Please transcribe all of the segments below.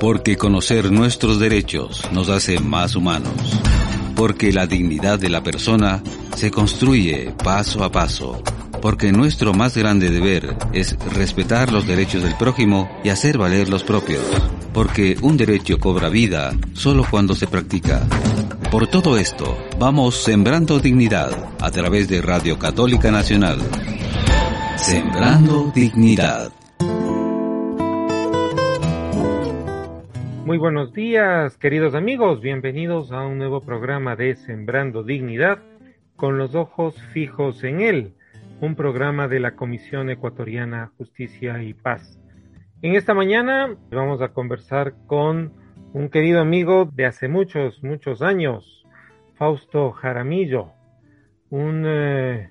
Porque conocer nuestros derechos nos hace más humanos. Porque la dignidad de la persona se construye paso a paso. Porque nuestro más grande deber es respetar los derechos del prójimo y hacer valer los propios. Porque un derecho cobra vida solo cuando se practica. Por todo esto, vamos sembrando dignidad a través de Radio Católica Nacional. Sembrando dignidad. Muy buenos días, queridos amigos. Bienvenidos a un nuevo programa de Sembrando Dignidad con los ojos fijos en él, un programa de la Comisión Ecuatoriana Justicia y Paz. En esta mañana vamos a conversar con un querido amigo de hace muchos, muchos años, Fausto Jaramillo, un eh,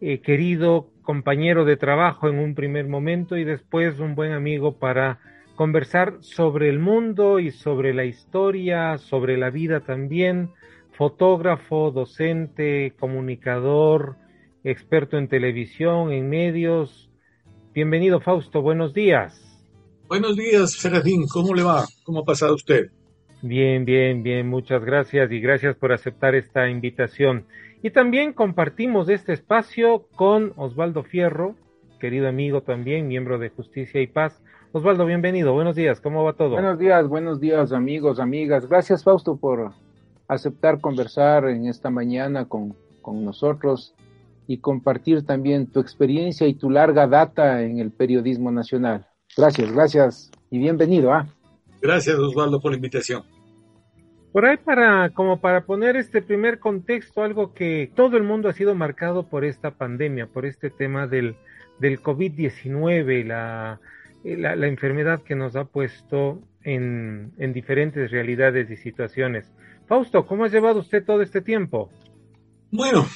eh, querido compañero de trabajo en un primer momento y después un buen amigo para conversar sobre el mundo y sobre la historia, sobre la vida también, fotógrafo, docente, comunicador, experto en televisión, en medios. Bienvenido Fausto, buenos días. Buenos días, Serafín, ¿cómo le va? ¿Cómo ha pasado usted? Bien, bien, bien, muchas gracias y gracias por aceptar esta invitación. Y también compartimos este espacio con Osvaldo Fierro, querido amigo también, miembro de Justicia y Paz, Osvaldo, bienvenido. Buenos días. ¿Cómo va todo? Buenos días, buenos días, amigos, amigas. Gracias, Fausto, por aceptar conversar en esta mañana con, con nosotros y compartir también tu experiencia y tu larga data en el periodismo nacional. Gracias, gracias y bienvenido. ¿ah? Gracias, Osvaldo, por la invitación. Por ahí para, como para poner este primer contexto, algo que todo el mundo ha sido marcado por esta pandemia, por este tema del, del COVID-19, la, eh, la, enfermedad que nos ha puesto en, en diferentes realidades y situaciones. Fausto, ¿cómo ha llevado usted todo este tiempo? Bueno,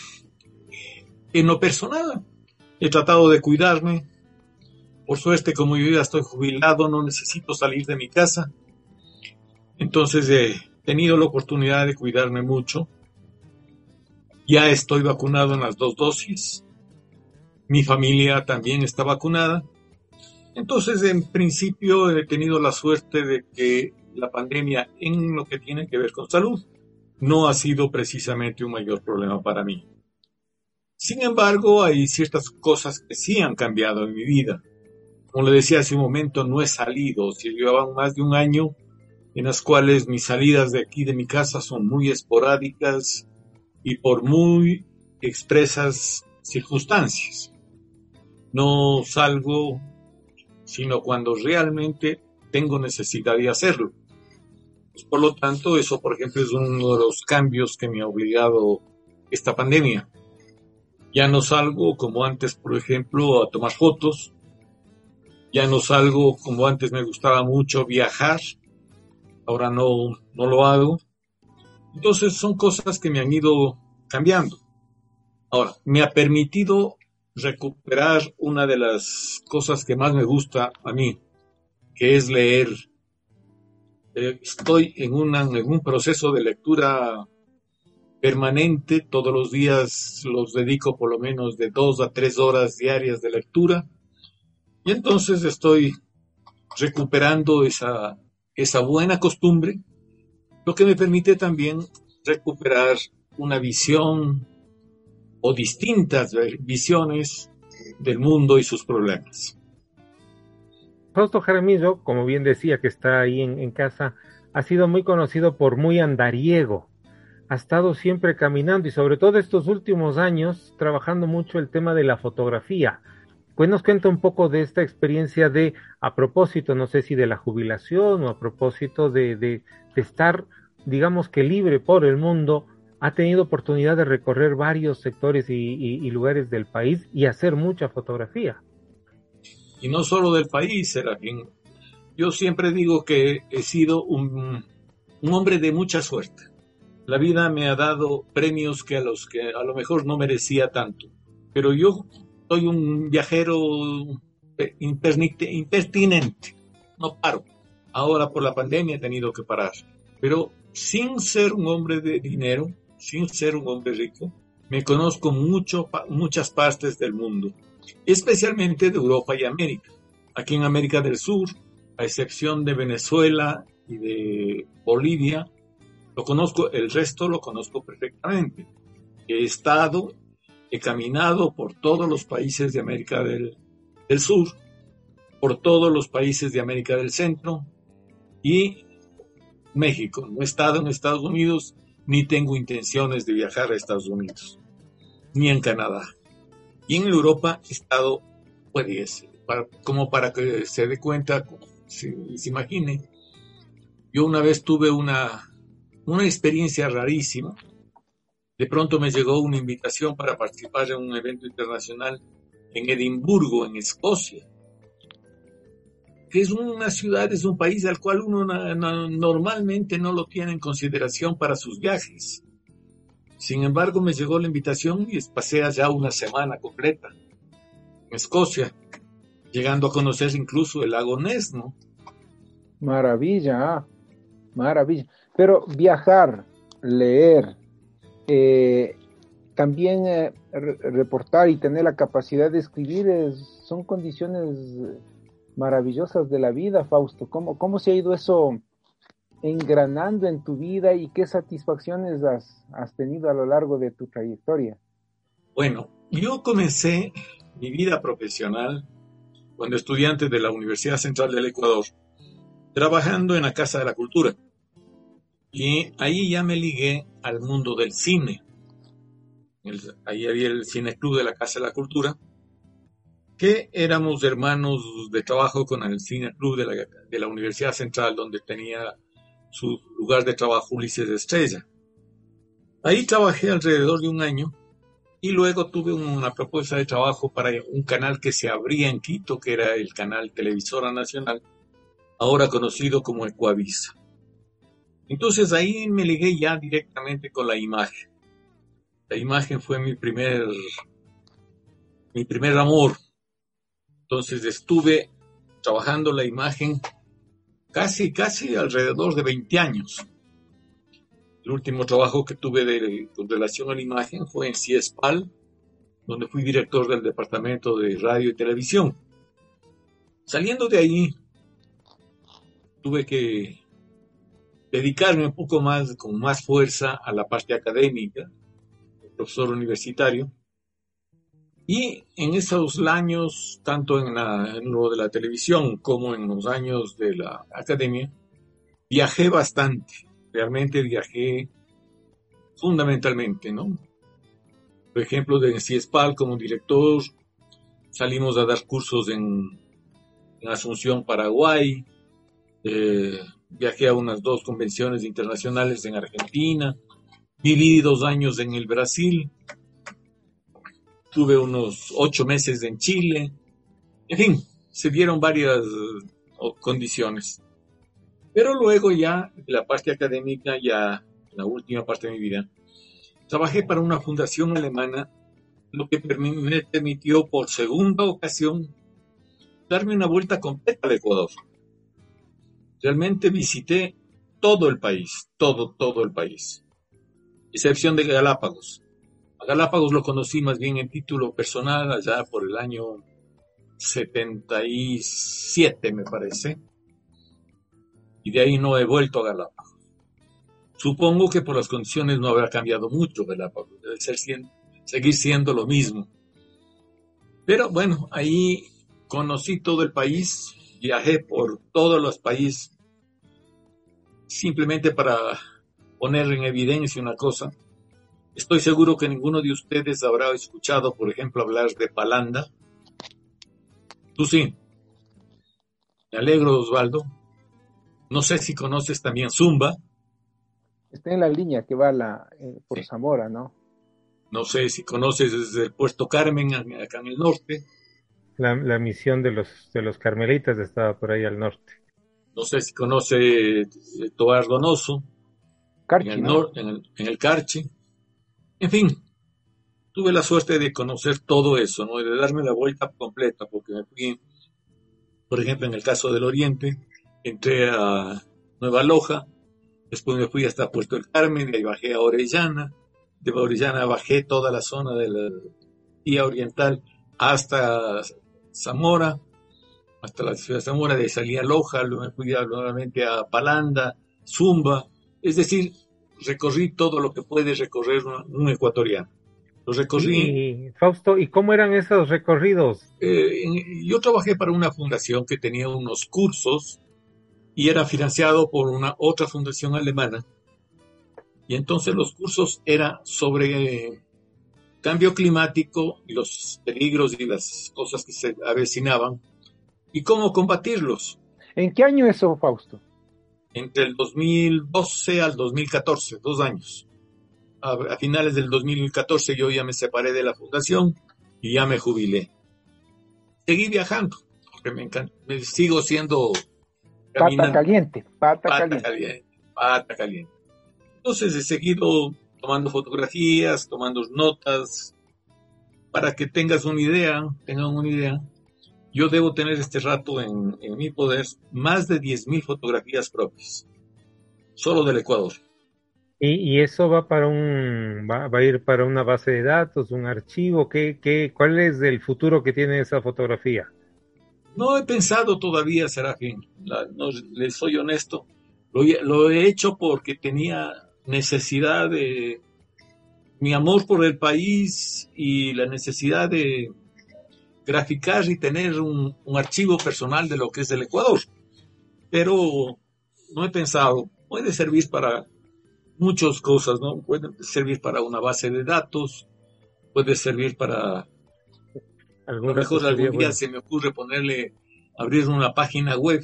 en lo personal, he tratado de cuidarme. Por suerte, como yo ya estoy jubilado, no necesito salir de mi casa. Entonces he tenido la oportunidad de cuidarme mucho. Ya estoy vacunado en las dos dosis. Mi familia también está vacunada. Entonces, en principio, he tenido la suerte de que la pandemia en lo que tiene que ver con salud no ha sido precisamente un mayor problema para mí. Sin embargo, hay ciertas cosas que sí han cambiado en mi vida. Como le decía hace un momento, no he salido. Si llevaban más de un año en las cuales mis salidas de aquí de mi casa son muy esporádicas y por muy expresas circunstancias. No salgo sino cuando realmente tengo necesidad de hacerlo. Pues, por lo tanto, eso, por ejemplo, es uno de los cambios que me ha obligado esta pandemia. Ya no salgo como antes, por ejemplo, a tomar fotos. Ya no salgo como antes me gustaba mucho viajar. Ahora no, no lo hago. Entonces son cosas que me han ido cambiando. Ahora, me ha permitido recuperar una de las cosas que más me gusta a mí, que es leer. Eh, estoy en, en un proceso de lectura permanente, todos los días los dedico por lo menos de dos a tres horas diarias de lectura, y entonces estoy recuperando esa, esa buena costumbre, lo que me permite también recuperar una visión o distintas visiones del mundo y sus problemas. Fausto Jaramillo, como bien decía que está ahí en, casa, ha sido muy conocido por muy andariego. Ha estado siempre caminando y sobre todo estos últimos años trabajando mucho el tema de la fotografía. Pues nos cuenta un poco de esta experiencia de, a propósito, no sé si de la jubilación o a propósito de, de estar, digamos que libre por el mundo, ha tenido oportunidad de recorrer varios sectores y, lugares del país y hacer mucha fotografía. Y no solo del país, Serafín. yo siempre digo que he sido un, un hombre de mucha suerte. La vida me ha dado premios que a los que a lo mejor no merecía tanto. Pero yo soy un viajero impertinente. No paro. Ahora por la pandemia he tenido que parar. Pero sin ser un hombre de dinero, sin ser un hombre rico, me conozco mucho, muchas partes del mundo, especialmente de Europa y América. Aquí en América del Sur, a excepción de Venezuela y de Bolivia, lo conozco, el resto lo conozco perfectamente. He estado, he caminado por todos los países de América del, del Sur, por todos los países de América del Centro y México. No he estado en Estados Unidos ni tengo intenciones de viajar a Estados Unidos, ni en Canadá. Y en Europa he estado, pues, como para que se dé cuenta, se, se imagine. Yo una vez tuve una, una experiencia rarísima. De pronto me llegó una invitación para participar en un evento internacional en Edimburgo, en Escocia que es una ciudad, es un país al cual uno normalmente no lo tiene en consideración para sus viajes. Sin embargo, me llegó la invitación y pasé allá una semana completa en Escocia, llegando a conocer incluso el lago Ness, ¿no? Maravilla, ah, maravilla. Pero viajar, leer, eh, también eh, reportar y tener la capacidad de escribir son condiciones maravillosas de la vida, Fausto. ¿Cómo, cómo se ha ido eso engranando en tu vida y qué satisfacciones has, tenido a lo largo de tu trayectoria? Bueno, yo comencé mi vida profesional cuando estudiante de la Universidad Central del Ecuador, trabajando en la Casa de la Cultura. Y ahí ya me ligué al mundo del cine. ahí había el Cine Club de la Casa de la Cultura, que éramos hermanos de trabajo con el Cine Club de la, de la Universidad Central, donde tenía su lugar de trabajo Ulises Estrella. Ahí trabajé alrededor de un año y luego tuve una propuesta de trabajo para un canal que se abría en Quito, que era el canal Televisora Nacional, ahora conocido como Ecuavisa. Entonces ahí me ligué ya directamente con la imagen. La imagen fue mi primer, mi primer amor, entonces estuve trabajando la imagen casi, casi alrededor de 20 años. El último trabajo que tuve de, con relación a la imagen fue en CIESPAL, donde fui director del departamento de radio y televisión. Saliendo de ahí, tuve que dedicarme un poco más, con más fuerza a la parte académica, profesor universitario, y en esos años, tanto en, lo de la televisión como en los años de la academia, viajé bastante. Realmente viajé fundamentalmente, ¿no? Por ejemplo, de CIESPAL como director, salimos a dar cursos en, Asunción, Paraguay, eh, viajé a unas dos convenciones internacionales en Argentina, viví dos años en el Brasil, tuve unos ocho meses en Chile, en fin, se dieron varias condiciones. Pero luego ya, la parte académica, ya la última parte de mi vida, trabajé para una fundación alemana, lo que me permitió por segunda ocasión darme una vuelta completa al Ecuador. Realmente visité todo el país, todo, todo el país, excepción de Galápagos. Galápagos lo conocí más bien en título personal allá por el año 77, me parece. Y de ahí no he vuelto a Galápagos. Supongo que por las condiciones no habrá cambiado mucho Galápagos, debe ser, seguir siendo lo mismo. Pero bueno, ahí conocí todo el país, viajé por todos los países, simplemente para poner en evidencia una cosa Estoy seguro que ninguno de ustedes habrá escuchado, por ejemplo, hablar de Palanda. Tú sí. Me alegro, Osvaldo. No sé si conoces también Zumba. Está en la línea que va la, eh, por Zamora, ¿no? No sé si conoces desde el puesto Carmen, acá en el norte. La, misión de los, de los carmelitas estaba por ahí al norte. no sé si conoce eh, Tobar Donoso, Carchi, en, el, ¿no? en, el, en el Carchi. En fin, tuve la suerte de conocer todo eso, ¿no? De darme la vuelta completa, porque me fui, por ejemplo, en el caso del Oriente, entré a Nueva Loja, después me fui hasta Puerto del Carmen, de ahí bajé a Orellana, de Orellana bajé toda la zona de la oriental hasta Zamora, hasta la ciudad de Zamora, de ahí salí a Loja, luego me fui a- nuevamente a Palanda, Zumba, es decir, recorrí todo lo que puede recorrer un, un ecuatoriano. Lo recorrí. Y, Fausto, ¿y cómo eran esos recorridos? eh, yo trabajé para una fundación que tenía unos cursos y era financiado por una otra fundación alemana. Y entonces los cursos eran sobre cambio climático y los peligros y las cosas que se avecinaban y cómo combatirlos ¿En qué año eso, Fausto? Entre el 2012 al 2014, dos años. A, a finales del 2014 yo ya me separé de la fundación y ya me jubilé. Seguí viajando, porque me encanta, me sigo siendo Pata caliente, pata, pata caliente. caliente, pata caliente. Entonces he seguido tomando fotografías, tomando notas, para que tengas una idea, tengan una idea. Yo debo tener este rato en, en mi poder más de 10.000 fotografías propias, solo del Ecuador. Y, y eso va para un, va, va a ir para una base de datos, un archivo. ¿Qué, qué, ¿Cuál es el futuro que tiene esa fotografía? No he pensado todavía, Serafín, la- no, les soy honesto. Lo, lo he hecho porque tenía necesidad de mi amor por el país y la necesidad de graficar y tener un, un archivo personal de lo que es el Ecuador. Pero no he pensado, puede servir para muchas cosas, ¿no? Puede servir para una base de datos, puede servir para a ¿Algún lo mejor algún día bueno? se me ocurre ponerle, abrir una página web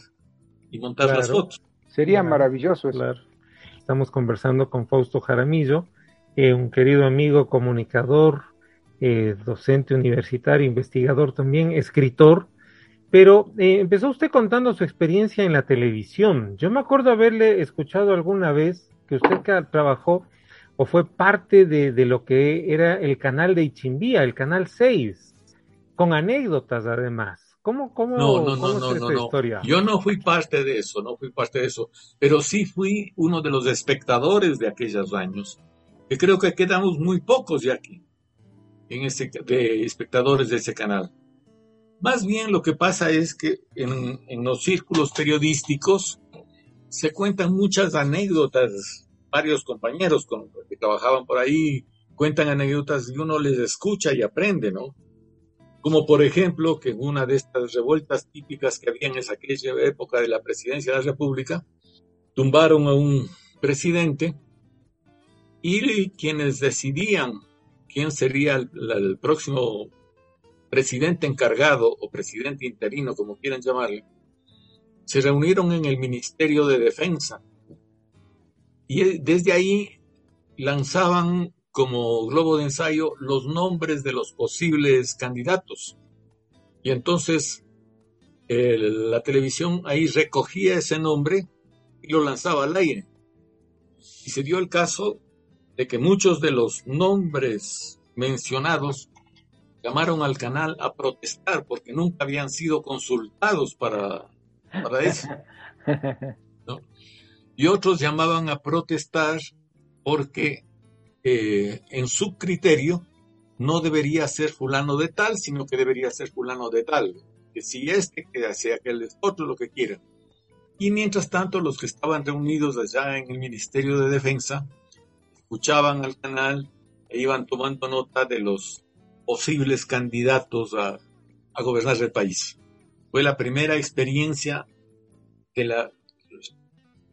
y montar las fotos. Sería Claro, maravilloso eso. Claro. Estamos conversando con Fausto Jaramillo, eh, un querido amigo, comunicador, eh, docente universitario, investigador también, escritor. Pero eh, empezó usted contando su experiencia en la televisión. Yo me acuerdo haberle escuchado alguna vez que usted trabajó o fue parte de, de lo que era el canal de Ichimbía, el canal 6, con anécdotas además. ¿Cómo, cómo, No, no, cómo no, no, no, no. historia? Yo no fui parte de eso, no fui parte de eso, pero sí fui uno de los espectadores de aquellos años, que creo que quedamos muy pocos ya aquí, en ese, de espectadores de ese canal. Más bien lo que pasa es que en, en los círculos periodísticos se cuentan muchas anécdotas, varios compañeros con, que trabajaban por ahí cuentan anécdotas y uno les escucha y aprende, ¿no? Como por ejemplo que en una de estas revueltas típicas que había en esa aquella época de la presidencia de la República, tumbaron a un presidente y quienes decidían quién sería el, próximo presidente encargado o presidente interino, como quieran llamarle, se reunieron en el Ministerio de Defensa y desde ahí lanzaban como globo de ensayo los nombres de los posibles candidatos. Y entonces la televisión ahí recogía ese nombre y lo lanzaba al aire. Y se dio el caso de que muchos de los nombres mencionados llamaron al canal a protestar porque nunca habían sido consultados para, para eso. Y otros llamaban a protestar porque eh, en su criterio no debería ser fulano de tal, sino que debería ser fulano de tal. Que si este, que sea aquel otro, lo que quiera. Y mientras tanto, los que estaban reunidos allá en el Ministerio de Defensa escuchaban al canal e iban tomando nota de los posibles candidatos a, a gobernar el país. Fue la primera experiencia de la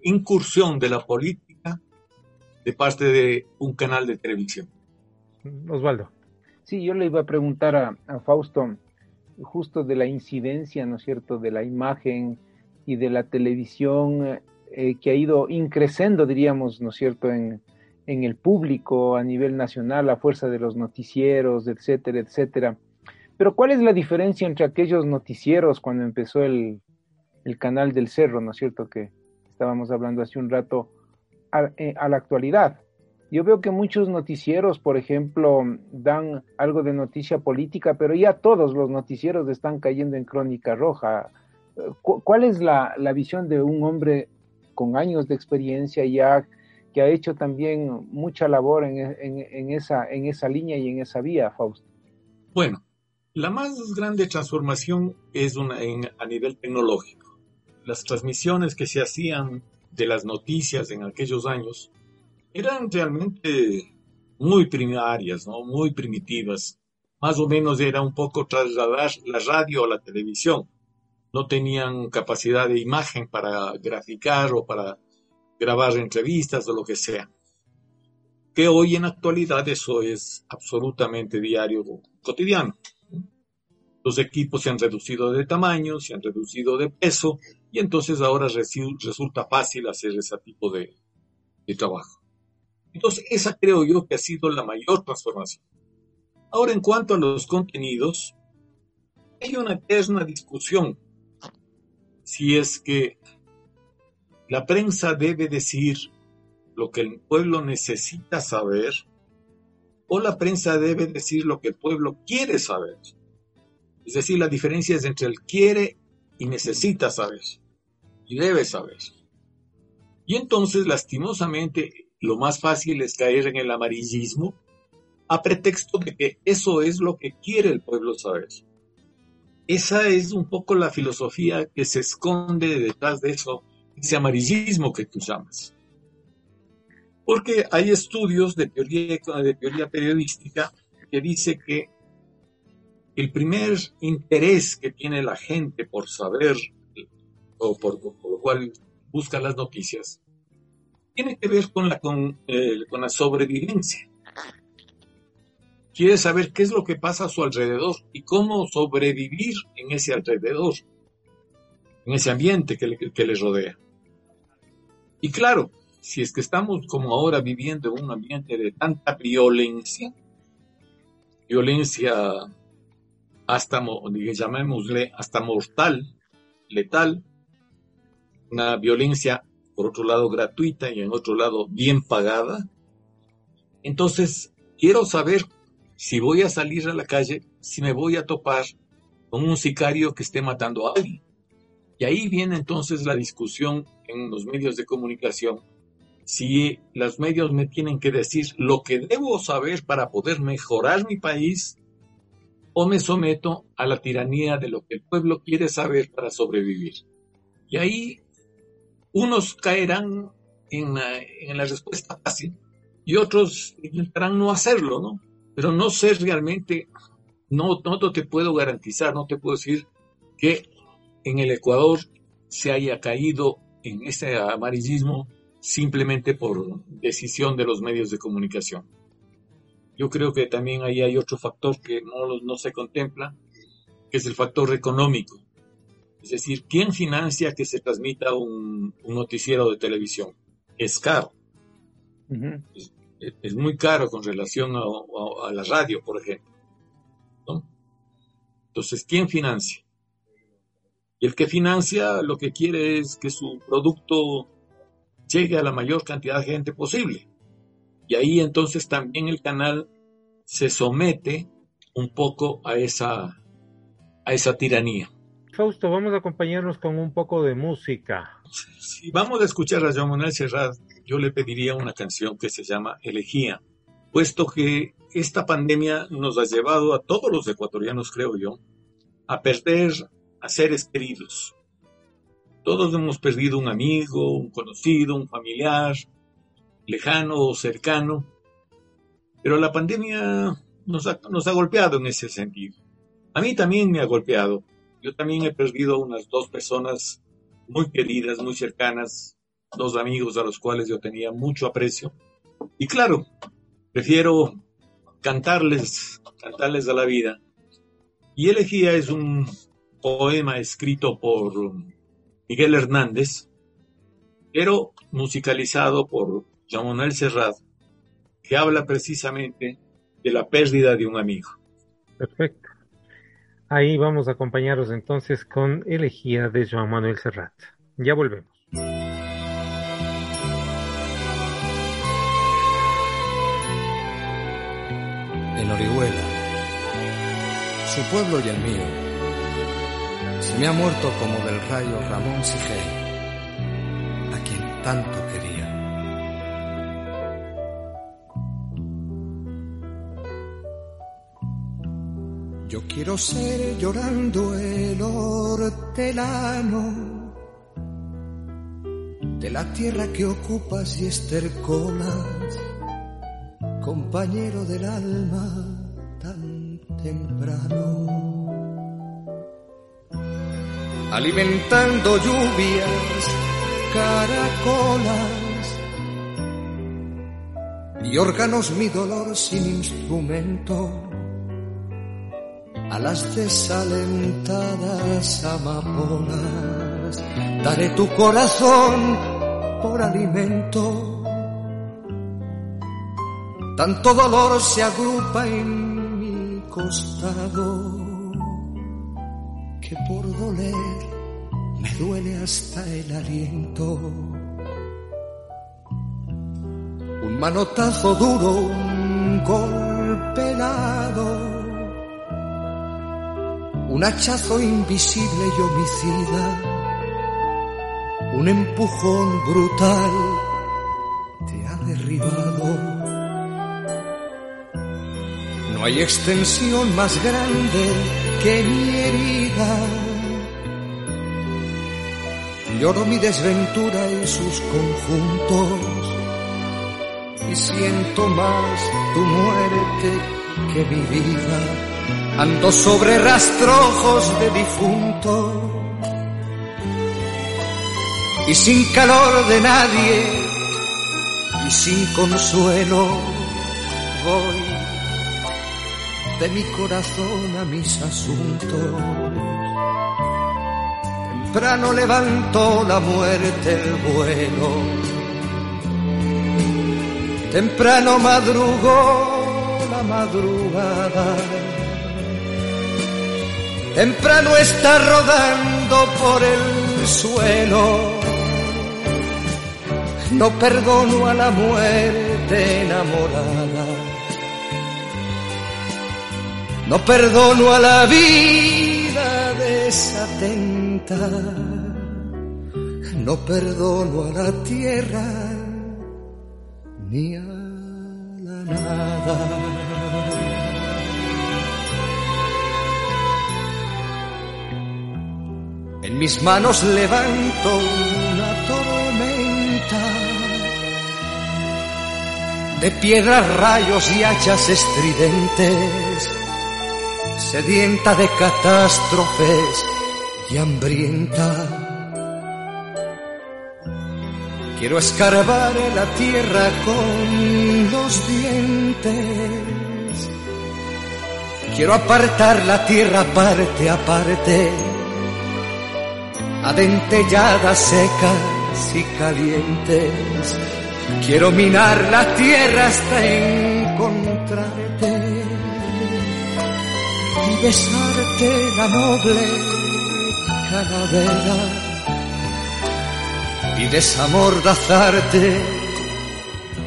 incursión de la política de parte de un canal de televisión. Osvaldo. Sí, yo le iba a preguntar a, a, Fausto justo de la incidencia, ¿no es cierto?, de la imagen y de la televisión eh, que ha ido increciendo, diríamos, ¿no es cierto?, en, en el público a nivel nacional a fuerza de los noticieros, etcétera, etcétera. Pero ¿cuál es la diferencia entre aquellos noticieros cuando empezó el, el canal del cerro, ¿no es cierto? Que estábamos hablando hace un rato a, eh, la actualidad. Yo veo que muchos noticieros, por ejemplo, dan algo de noticia política, pero ya todos los noticieros están cayendo en crónica roja. ¿Cuál es la, la visión de un hombre con años de experiencia ya que ha hecho también mucha labor en, en, esa, en esa línea y en esa vía, Fausto? Bueno, la más grande transformación es a nivel tecnológico. Las transmisiones que se hacían de las noticias en aquellos años eran realmente muy primarias, ¿no? muy primitivas. Más o menos era un poco trasladar la radio a la televisión. No tenían capacidad de imagen para graficar o para grabar entrevistas o lo que sea. Que hoy en actualidad eso es absolutamente diario, cotidiano. Los equipos se han reducido de tamaño, se han reducido de peso y entonces ahora resulta fácil hacer ese tipo de, de trabajo. Entonces, esa creo yo que ha sido la mayor transformación. Ahora, en cuanto a los contenidos, hay una eterna discusión si es que la prensa debe decir lo que el pueblo necesita saber o la prensa debe decir lo que el pueblo quiere saber. Es decir, la diferencia es entre el quiere y necesita saber y debe saber. Y entonces, lastimosamente, lo más fácil es caer en el amarillismo a pretexto de que eso es lo que quiere el pueblo saber. Esa es un poco la filosofía que se esconde detrás de eso, ese amarillismo que tú llamas. Porque hay estudios de teoría, de teoría periodística que dice que el primer interés que tiene la gente por saber o por, por lo cual busca las noticias tiene que ver con la, con, eh, con la sobrevivencia. Quiere saber qué es lo que pasa a su alrededor y cómo sobrevivir en ese alrededor, en ese ambiente que que le rodea. Y claro, si es que estamos como ahora viviendo en un ambiente de tanta violencia, violencia hasta, llamémosle, hasta mortal, letal, una violencia por otro lado gratuita y en otro lado bien pagada. Entonces, quiero saber si voy a salir a la calle, si me voy a topar con un sicario que esté matando a alguien. Y ahí viene entonces la discusión en los medios de comunicación. Si los medios me tienen que decir lo que debo saber para poder mejorar mi país, o me someto a la tiranía de lo que el pueblo quiere saber para sobrevivir. Y ahí unos caerán en la, respuesta fácil y otros intentarán no hacerlo, ¿no? Pero no sé realmente, no, no te puedo garantizar, no te puedo decir que en el Ecuador se haya caído en ese amarillismo simplemente por decisión de los medios de comunicación. Yo creo que también ahí hay otro factor que no, no se contempla, que es el factor económico. Es decir, ¿quién financia que se transmita un, noticiero de televisión? Es caro. es, muy caro con relación a, la radio, por ejemplo. Entonces, ¿quién financia? Y el que financia lo que quiere es que su producto llegue a la mayor cantidad de gente posible. Y ahí entonces también el canal se somete un poco a esa, a esa tiranía. Fausto, vamos a acompañarnos con un poco de música. Si vamos a escuchar a Joan Manuel Serrat, yo le pediría una canción que se llama Elegía, puesto que esta pandemia nos ha llevado a todos los ecuatorianos, creo yo, a perder a seres queridos. Todos hemos perdido un amigo, un conocido, un familiar, lejano o cercano, pero la pandemia nos ha, golpeado en ese sentido. A mí también me ha golpeado yo también he perdido unas dos personas muy queridas, muy cercanas, dos amigos a los cuales yo tenía mucho aprecio. Y claro, prefiero cantarles, cantarles a la vida. Y Elegía es un poema escrito por Miguel Hernández, pero musicalizado por Jean Manuel Serrat, que habla precisamente de la pérdida de un amigo. Perfecto. Ahí vamos a acompañaros entonces con Elegía de Joan Manuel Serrat. Ya volvemos. En Orihuela, su pueblo y el mío, se me ha muerto como del rayo Ramón Sigel, a quien tanto quería. Yo quiero ser llorando el hortelano de la tierra que ocupas y estercolas, compañero del alma tan temprano. Alimentando lluvias, caracolas y órganos mi dolor sin instrumento a las desalentadas amapolas. Daré tu corazón por alimento. Tanto dolor se agrupa en mi costado por doler me duele hasta el aliento. Un manotazo duro, un golpe un hachazo invisible y homicida, un empujón brutal No hay extensión más grande que mi herida. Lloro mi desventura y sus conjuntos y siento más tu muerte que mi vida ando sobre rastrojos de difunto y sin calor de nadie y sin consuelo voy de mi corazón a mis asuntos. Temprano levantó la muerte el vuelo, temprano madrugó la madrugada temprano está rodando por el suelo. No perdono a la muerte enamorada. No perdono a la vida desatenta. No perdono a la tierra ni a la nada. En mis manos levanto una tormenta de piedras, rayos y hachas estridentes, sedienta de catástrofes y hambrienta. Quiero escarbar la tierra con los dientes. Quiero apartar la tierra parte a parte adentelladas, secas y calientes. Quiero minar la tierra hasta encontrarte y besarte la noble calavera y desamordazarte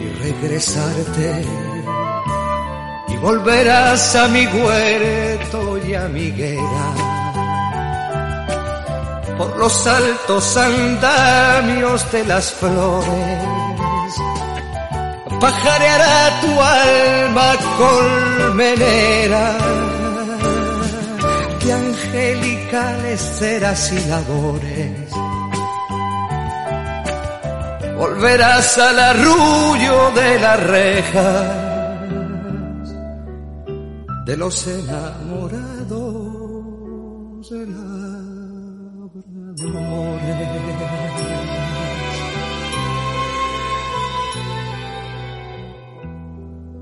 y regresarte y volverás a mi huerto y a mi guerra por los altos andamios de las flores. Pajareará tu alma colmenera angelicales ceras y labores. Volverás al arrullo de las rejas de los enamorados de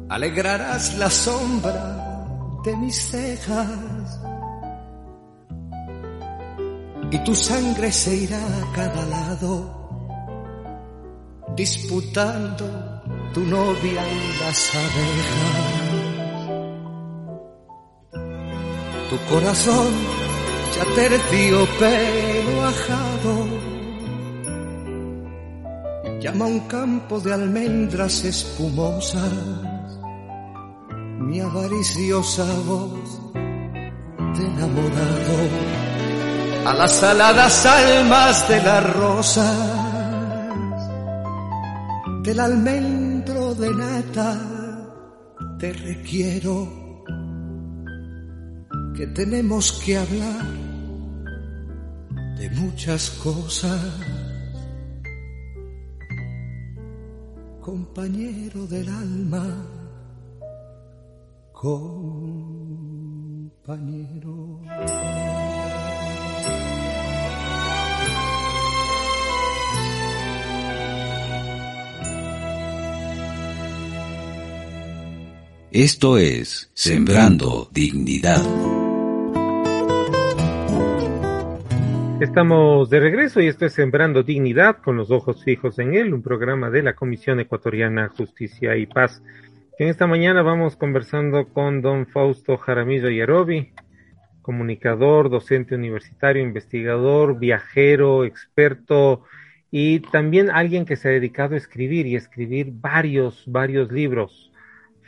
Alegrarás la sombra de mis cejas y tu sangre se irá a cada lado disputando tu novia y las abejas. Tu corazón ya terciopelo ajado llama un campo de almendras espumosas mi avariciosa voz de enamorado a las aladas almas de las rosas del almendro de nata te requiero que tenemos que hablar de muchas cosas compañero del alma compañero. Esto es Sembrando Dignidad. Estamos de regreso y esto es Sembrando Dignidad con los ojos fijos en él, un programa de la Comisión Ecuatoriana Justicia y Paz. En esta mañana vamos conversando con don Fausto Jaramillo Yarobi, comunicador, docente universitario, investigador, viajero, experto y también alguien que se ha dedicado a escribir y escribir varios, varios libros.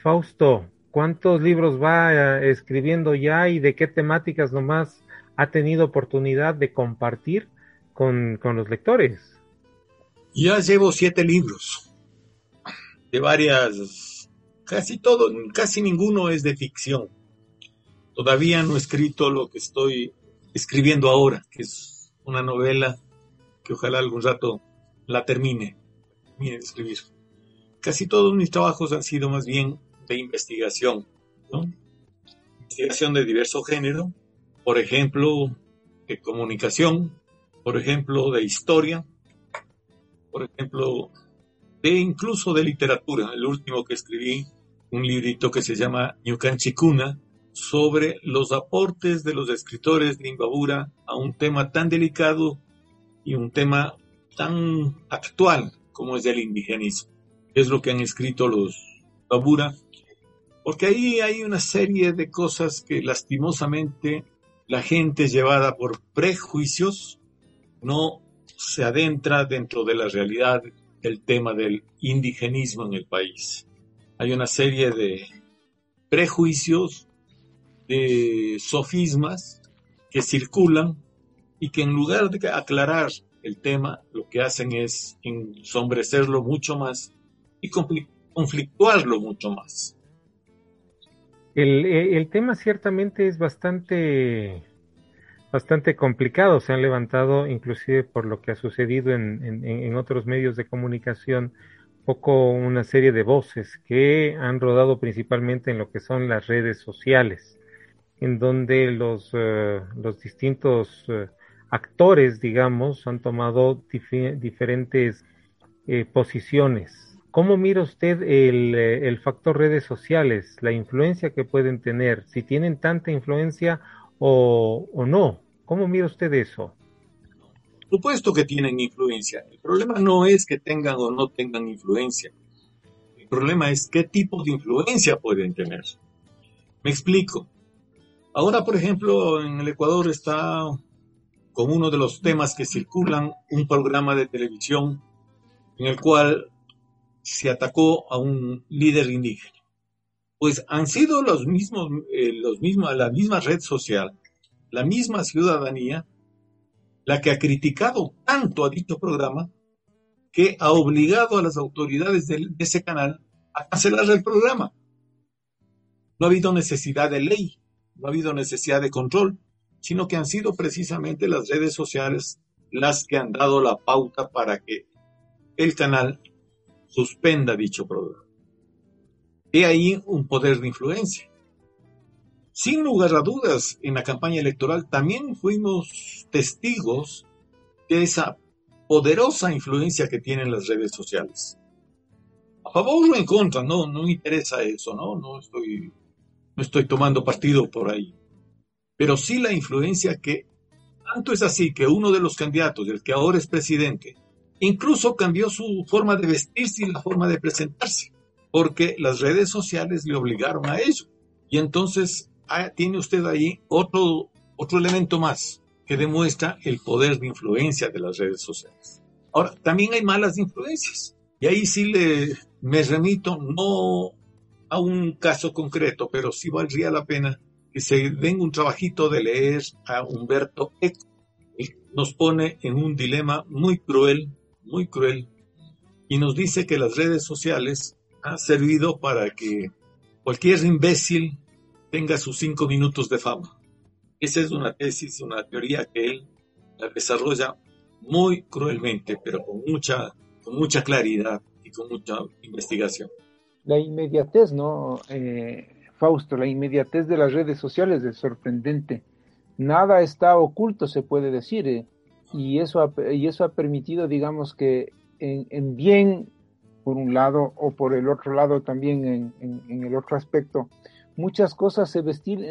Fausto, ¿cuántos libros va eh, escribiendo ya y de qué temáticas nomás ha tenido oportunidad de compartir con, con los lectores? Ya llevo siete libros de varias casi todo, casi ninguno es de ficción. Todavía no he escrito lo que estoy escribiendo ahora, que es una novela que ojalá algún rato la termine, termine de escribir. Casi todos mis trabajos han sido más bien de investigación, Investigación de diverso género, por ejemplo, de comunicación, por ejemplo, de historia, por ejemplo, de incluso de literatura. El último que escribí un librito que se llama Chikuna sobre los aportes de los escritores de Imbabura a un tema tan delicado y un tema tan actual como es el indigenismo. Es lo que han escrito los Imbabura, porque ahí hay una serie de cosas que lastimosamente la gente llevada por prejuicios no se adentra dentro de la realidad del tema del indigenismo en el país hay una serie de prejuicios, de sofismas que circulan y que en lugar de aclarar el tema, lo que hacen es ensombrecerlo mucho más y conflictuarlo mucho más. El, tema ciertamente es bastante, bastante complicado. Se han levantado, inclusive por lo que ha sucedido en otros medios de comunicación, poco una serie de voces que han rodado principalmente en lo que son las redes sociales, en donde los, eh, los distintos eh, actores, digamos, han tomado diferentes eh, posiciones. ¿Cómo mira usted el, el factor redes sociales, la influencia que pueden tener, si tienen tanta influencia o, o no? ¿Cómo mira usted eso? supuesto que tienen influencia. El problema no es que tengan o no tengan influencia. El problema es qué tipo de influencia pueden tener. Me explico. Ahora, por ejemplo, en el Ecuador está con uno de los temas que circulan un programa de televisión en el cual se atacó a un líder indígena. Pues han sido los mismos, eh, los mismos, la misma red social, la misma ciudadanía la que ha criticado tanto a dicho programa que ha obligado a las autoridades de, ese canal a cancelar el programa. No ha habido necesidad de ley, no ha habido necesidad de control, sino que han sido precisamente las redes sociales las que han dado la pauta para que el canal suspenda dicho programa. He ahí un poder de influencia. Sin lugar a dudas, en la campaña electoral también fuimos testigos de esa poderosa influencia que tienen las redes sociales. A favor o en contra, no, no me interesa eso, ¿no? No estoy, no estoy tomando partido por ahí. Pero sí la influencia que, tanto es así que uno de los candidatos, el que ahora es presidente, incluso cambió su forma de vestirse y la forma de presentarse, porque las redes sociales le obligaron a ello. Y entonces ah, tiene usted ahí otro, otro elemento más que demuestra el poder de influencia de las redes sociales. Ahora, también hay malas influencias. Y ahí sí le, me remito no a un caso concreto, pero sí valdría la pena que se den un trabajito de leer a Humberto Eco. Nos pone en un dilema muy cruel, muy cruel, y nos dice que las redes sociales han servido para que cualquier imbécil tenga sus cinco minutos de fama. Esa es una tesis, una teoría que él la desarrolla muy cruelmente, pero con mucha, con mucha claridad y con mucha investigación. La inmediatez, ¿no? Eh, Fausto, la inmediatez de las redes sociales es sorprendente. Nada está oculto, se puede decir, eh, y, eso ha, y eso ha permitido, digamos, que en, bien, por un lado, o por el otro lado también en, el otro aspecto, muchas cosas se,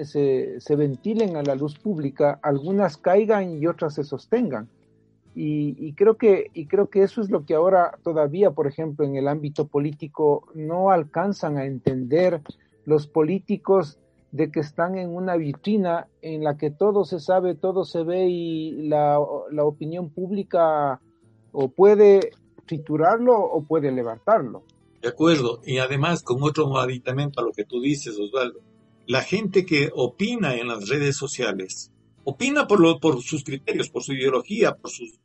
se, se, ventilen a la luz pública, algunas caigan y otras se sostengan. Y, y, creo que, y creo que eso es lo que ahora todavía, por ejemplo, en el ámbito político no alcanzan a entender los políticos de que están en una vitrina en la que todo se sabe, todo se ve y la, la opinión pública o puede triturarlo o puede levantarlo. De acuerdo, y además con otro aditamento a lo que tú dices, Osvaldo, la gente que opina en las redes sociales, opina por, lo, por sus criterios, por su ideología, por sus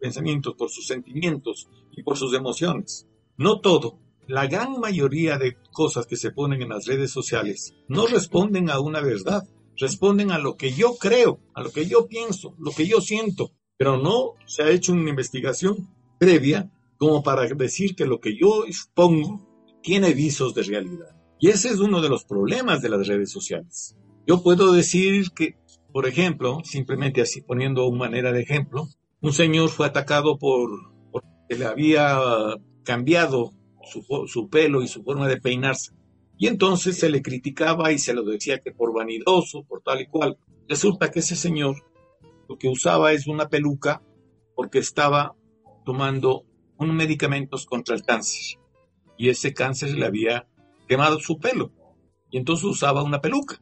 pensamientos, por sus sentimientos y por sus emociones. No todo, la gran mayoría de cosas que se ponen en las redes sociales no responden a una verdad, responden a lo que yo creo, a lo que yo pienso, lo que yo siento, pero no se ha hecho una investigación previa como para decir que lo que yo expongo tiene visos de realidad. Y ese es uno de los problemas de las redes sociales. Yo puedo decir que, por ejemplo, simplemente así poniendo una manera de ejemplo, un señor fue atacado por porque le había cambiado su, su, pelo y su forma de peinarse. Y entonces se le criticaba y se lo decía que por vanidoso, por tal y cual. Resulta que ese señor lo que usaba es una peluca porque estaba tomando unos medicamentos contra el cáncer. Y ese cáncer le había quemado su pelo. Y entonces usaba una peluca.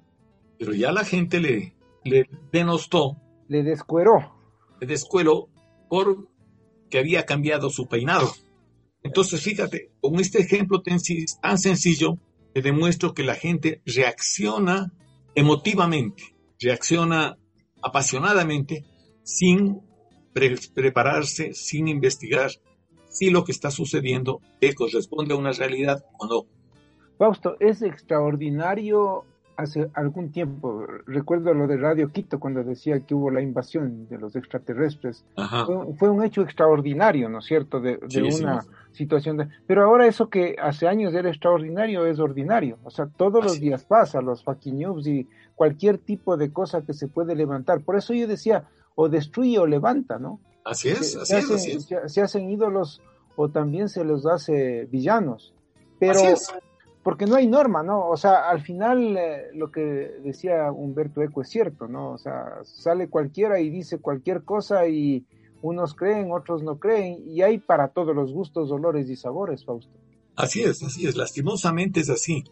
Pero ya la gente le, le denostó. Le descueró. Le descueró por que había cambiado su peinado. Entonces, fíjate, con este ejemplo tan sencillo, te demuestro que la gente reacciona emotivamente, reacciona apasionadamente, sin prepararse, sin investigar si lo que está sucediendo corresponde a una realidad o no. Fausto, es extraordinario hace algún tiempo, recuerdo lo de Radio Quito cuando decía que hubo la invasión de los extraterrestres, fue, un hecho extraordinario, ¿no es cierto?, de, una situación de... Pero ahora eso que hace años era extraordinario es ordinario, o sea, todos los días pasa, los fucking news y cualquier tipo de cosa que se puede levantar. Por eso yo decía, o destruye o levanta, ¿no? Así es, así, es, así es. Se, hacen ídolos o también se los hace villanos. Pero porque no hay norma, ¿no? O sea, al final eh, lo que decía Humberto Eco es cierto, ¿no? O sea, sale cualquiera y dice cualquier cosa y unos creen, otros no creen, y hay para todos los gustos, dolores y sabores, Fausto. Así es, así es, lastimosamente es así.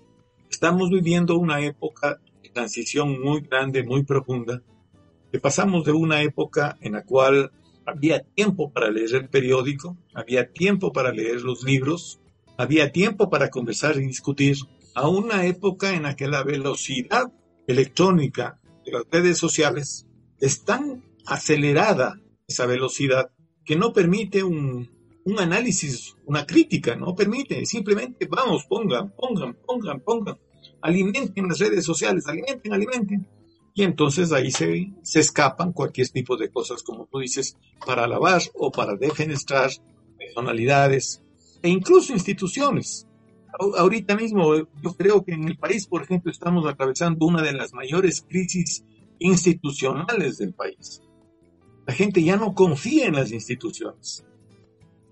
Estamos viviendo una época de transición muy grande, muy profunda, que pasamos de una época en la cual había tiempo para leer el periódico, había tiempo para leer los libros, había tiempo para conversar y discutir, a una época en la que la velocidad electrónica de las redes sociales es tan acelerada, esa velocidad, que no permite un, un análisis, una crítica, no permite, simplemente vamos, pongan, pongan, pongan, pongan, alimenten las redes sociales, alimenten, alimenten y entonces ahí se, se escapan cualquier tipo de cosas, como tú dices, para alabar o para defenestrar personalidades e incluso instituciones. Ahorita mismo yo creo que en el país, por ejemplo, estamos atravesando una de las mayores crisis institucionales del país. La gente ya no confía en las instituciones.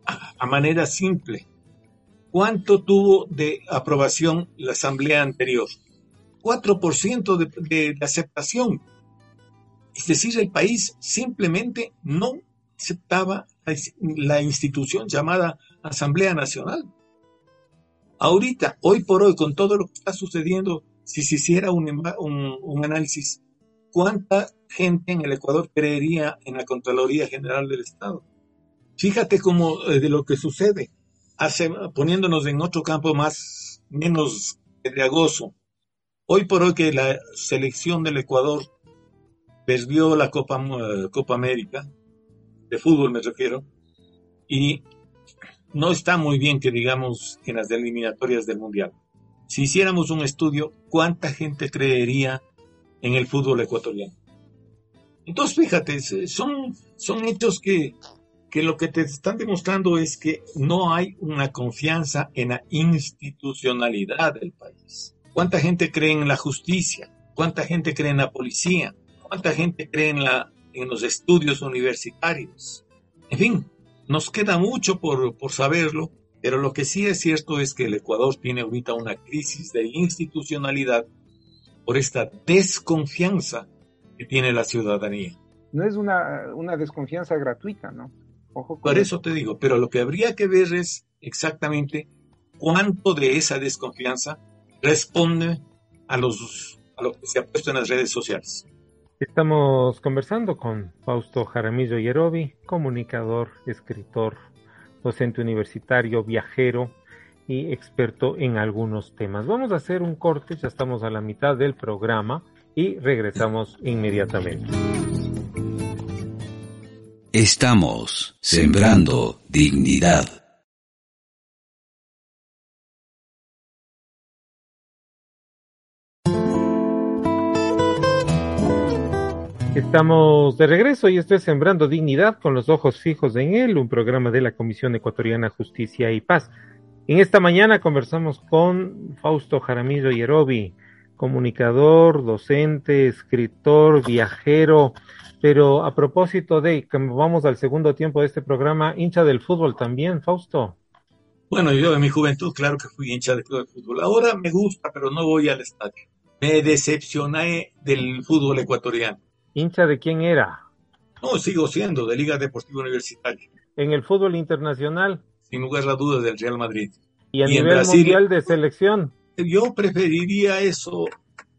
A, manera simple, ¿cuánto tuvo de aprobación la asamblea anterior? 4% de, de, de aceptación. Es decir, el país simplemente no aceptaba la institución llamada Asamblea Nacional. Ahorita, hoy por hoy, con todo lo que está sucediendo si se hiciera un, un, análisis, ¿cuánta gente en el Ecuador creería en la Contraloría General del Estado? Fíjate cómo de lo que sucede, hace, poniéndonos en otro campo más, menos pedregoso. Hoy por hoy que la selección del Ecuador perdió la Copa, Copa América, de fútbol me refiero, y no está muy bien que digamos en las eliminatorias del Mundial. Si hiciéramos un estudio, ¿cuánta gente creería en el fútbol ecuatoriano? Entonces, fíjate, son, son hechos que, que lo que te están demostrando es que no hay una confianza en la institucionalidad del país. ¿Cuánta gente cree en la justicia? ¿Cuánta gente cree en la policía? ¿Cuánta gente cree en, la, en los estudios universitarios? En fin, nos queda mucho por, por saberlo, pero lo que sí es cierto es que el Ecuador tiene ahorita una crisis de institucionalidad por esta desconfianza que tiene la ciudadanía. No es una, una desconfianza gratuita, ¿no? Ojo por eso te digo, pero lo que habría que ver es exactamente cuánto de esa desconfianza responde a, los, a lo que se ha puesto en las redes sociales. Estamos conversando con Fausto Jaramillo Yerobi, comunicador, escritor, docente universitario, viajero y experto en algunos temas. Vamos a hacer un corte, ya estamos a la mitad del programa y regresamos inmediatamente. Estamos sembrando dignidad. Estamos de regreso y estoy Sembrando Dignidad con los ojos fijos en él, un programa de la Comisión Ecuatoriana Justicia y Paz. En esta mañana conversamos con Fausto Jaramillo Yerobi, comunicador, docente, escritor, viajero, pero a propósito de, vamos al segundo tiempo de este programa, hincha del fútbol también, Fausto. Bueno, yo en mi juventud, claro que fui hincha del fútbol. Ahora me gusta, pero no voy al estadio. Me decepcioné del fútbol ecuatoriano ¿Hincha de quién era? No, sigo siendo, de Liga Deportiva Universitaria. ¿En el fútbol internacional? Sin lugar a dudas, del Real Madrid. ¿Y a nivel mundial de selección? Yo preferiría eso.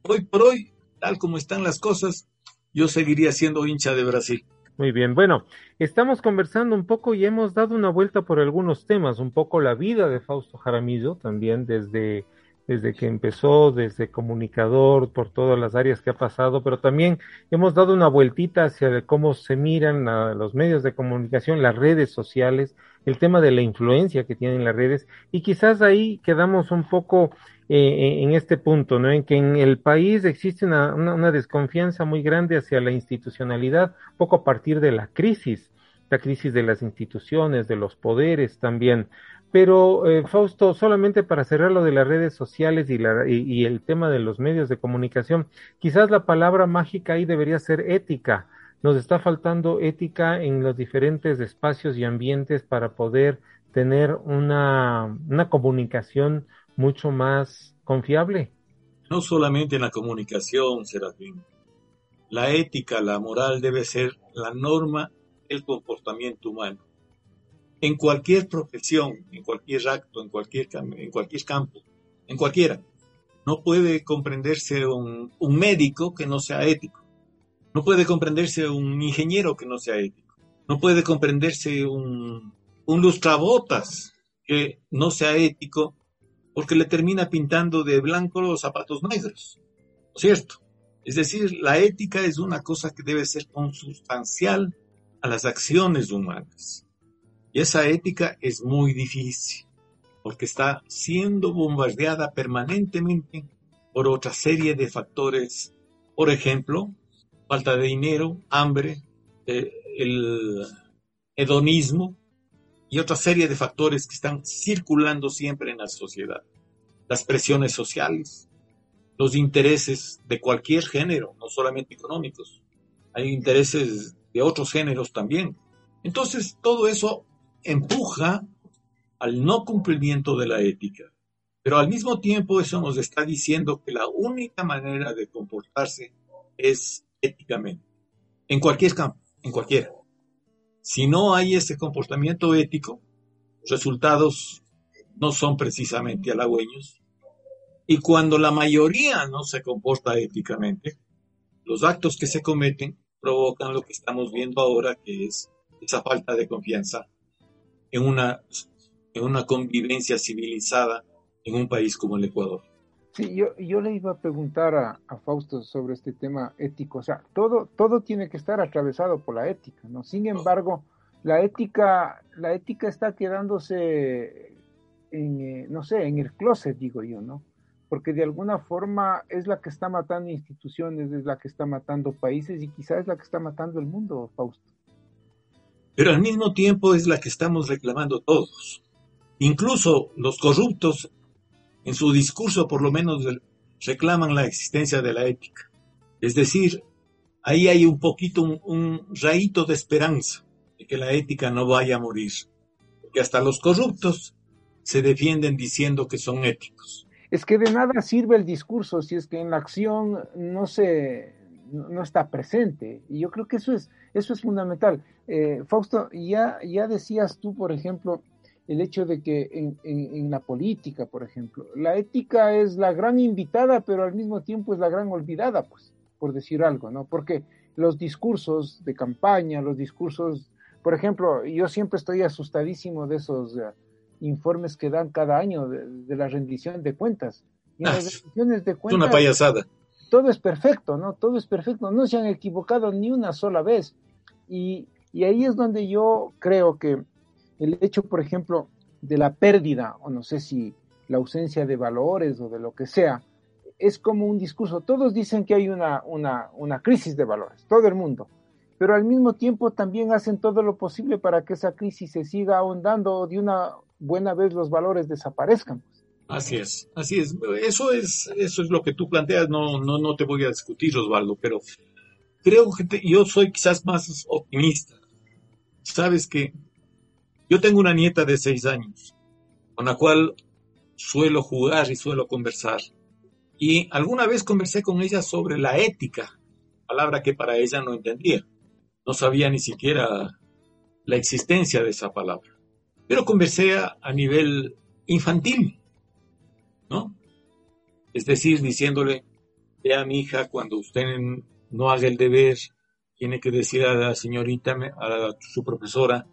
Hoy por hoy, tal como están las cosas, yo seguiría siendo hincha de Brasil. Muy bien, bueno, estamos conversando un poco y hemos dado una vuelta por algunos temas, un poco la vida de Fausto Jaramillo, también desde desde que empezó, desde comunicador, por todas las áreas que ha pasado, pero también hemos dado una vueltita hacia cómo se miran a los medios de comunicación, las redes sociales, el tema de la influencia que tienen las redes, y quizás ahí quedamos un poco eh, en este punto, ¿no? En que en el país existe una, una desconfianza muy grande hacia la institucionalidad, poco a partir de la crisis, la crisis de las instituciones, de los poderes también. Pero, eh, Fausto, solamente para cerrar lo de las redes sociales y, la, y, el tema de los medios de comunicación, quizás la palabra mágica ahí debería ser ética. Nos está faltando ética en los diferentes espacios y ambientes para poder tener una, una comunicación mucho más confiable. No solamente en la comunicación, Serafín. La ética, la moral debe ser la norma del comportamiento humano en cualquier profesión, en cualquier acto, en cualquier, en cualquier campo, en cualquiera. No puede comprenderse un, médico que no sea ético. No puede comprenderse un ingeniero que no sea ético. No puede comprenderse un, un lustrabotas que no sea ético porque le termina pintando de blanco los zapatos negros. ¿Cierto? Es decir, la ética es una cosa que debe ser consustancial a las acciones humanas. Y esa ética es muy difícil, porque está siendo bombardeada permanentemente por otra serie de factores. Por ejemplo, falta de dinero, hambre, eh, el hedonismo y otra serie de factores que están circulando siempre en la sociedad. Las presiones sociales, los intereses de cualquier género, no solamente económicos. Hay intereses de otros géneros también. Entonces, todo eso empuja al no cumplimiento de la ética. Pero al mismo tiempo eso nos está diciendo que la única manera de comportarse es éticamente, en cualquier campo, en cualquiera. Si no hay ese comportamiento ético, los resultados no son precisamente halagüeños Y cuando la mayoría no se comporta éticamente, los actos que se cometen provocan lo que estamos viendo ahora, que es esa falta de confianza en una, en una convivencia civilizada en un país como el Ecuador. Sí, yo, yo le iba a preguntar a, a, Fausto sobre este tema ético. O sea, todo, todo tiene que estar atravesado por la ética, ¿no? Sin embargo, la ética, la ética está quedándose en, eh, no sé, en el closet, digo yo, ¿no? Porque de alguna forma es la que está matando instituciones, es la que está matando países y quizás es la que está matando el mundo, Fausto. Pero al mismo tiempo es la que estamos reclamando todos. Incluso los corruptos, en su discurso por lo menos reclaman la existencia de la ética. Es decir, ahí hay un poquito, un, un rayito de esperanza de que la ética no vaya a morir. Porque hasta los corruptos se defienden diciendo que son éticos. Es que de nada sirve el discurso si es que en la acción no se no está presente. Y yo creo que eso es, eso es fundamental. Eh, Fausto, ya, ya decías tú, por ejemplo, el hecho de que en, en, la política, por ejemplo, la ética es la gran invitada, pero al mismo tiempo es la gran olvidada, pues, por decir algo, ¿no? Porque los discursos de campaña, los discursos, por ejemplo, yo siempre estoy asustadísimo de esos informes que dan cada año de, la rendición de cuentas. Y ah, las rendiciones de cuentas. Es una payasada. Todo es perfecto, ¿no? Todo es perfecto. No se han equivocado ni una sola vez. Y, y ahí es donde yo creo que el hecho, por ejemplo, de la pérdida, o no sé si la ausencia de valores o de lo que sea, es como un discurso. Todos dicen que hay una, una, crisis de valores, todo el mundo pero al mismo tiempo también hacen todo lo posible para que esa crisis se siga ahondando de una buena vez los valores desaparezcan. Así es, así es. Eso es, eso es lo que tú planteas. No, no, no te voy a discutir, Osvaldo, pero creo que yo soy quizás más optimista. Sabes que yo tengo una nieta de seis años, con la cual suelo jugar y suelo conversar. Y alguna vez conversé con ella sobre la ética, palabra que para ella no entendía. No sabía ni siquiera la existencia de esa palabra pero conversé a, nivel infantil, ¿no? Es decir, diciéndole, vea mi hija, cuando usted no haga el deber, tiene que decir a la señorita, a su profesora,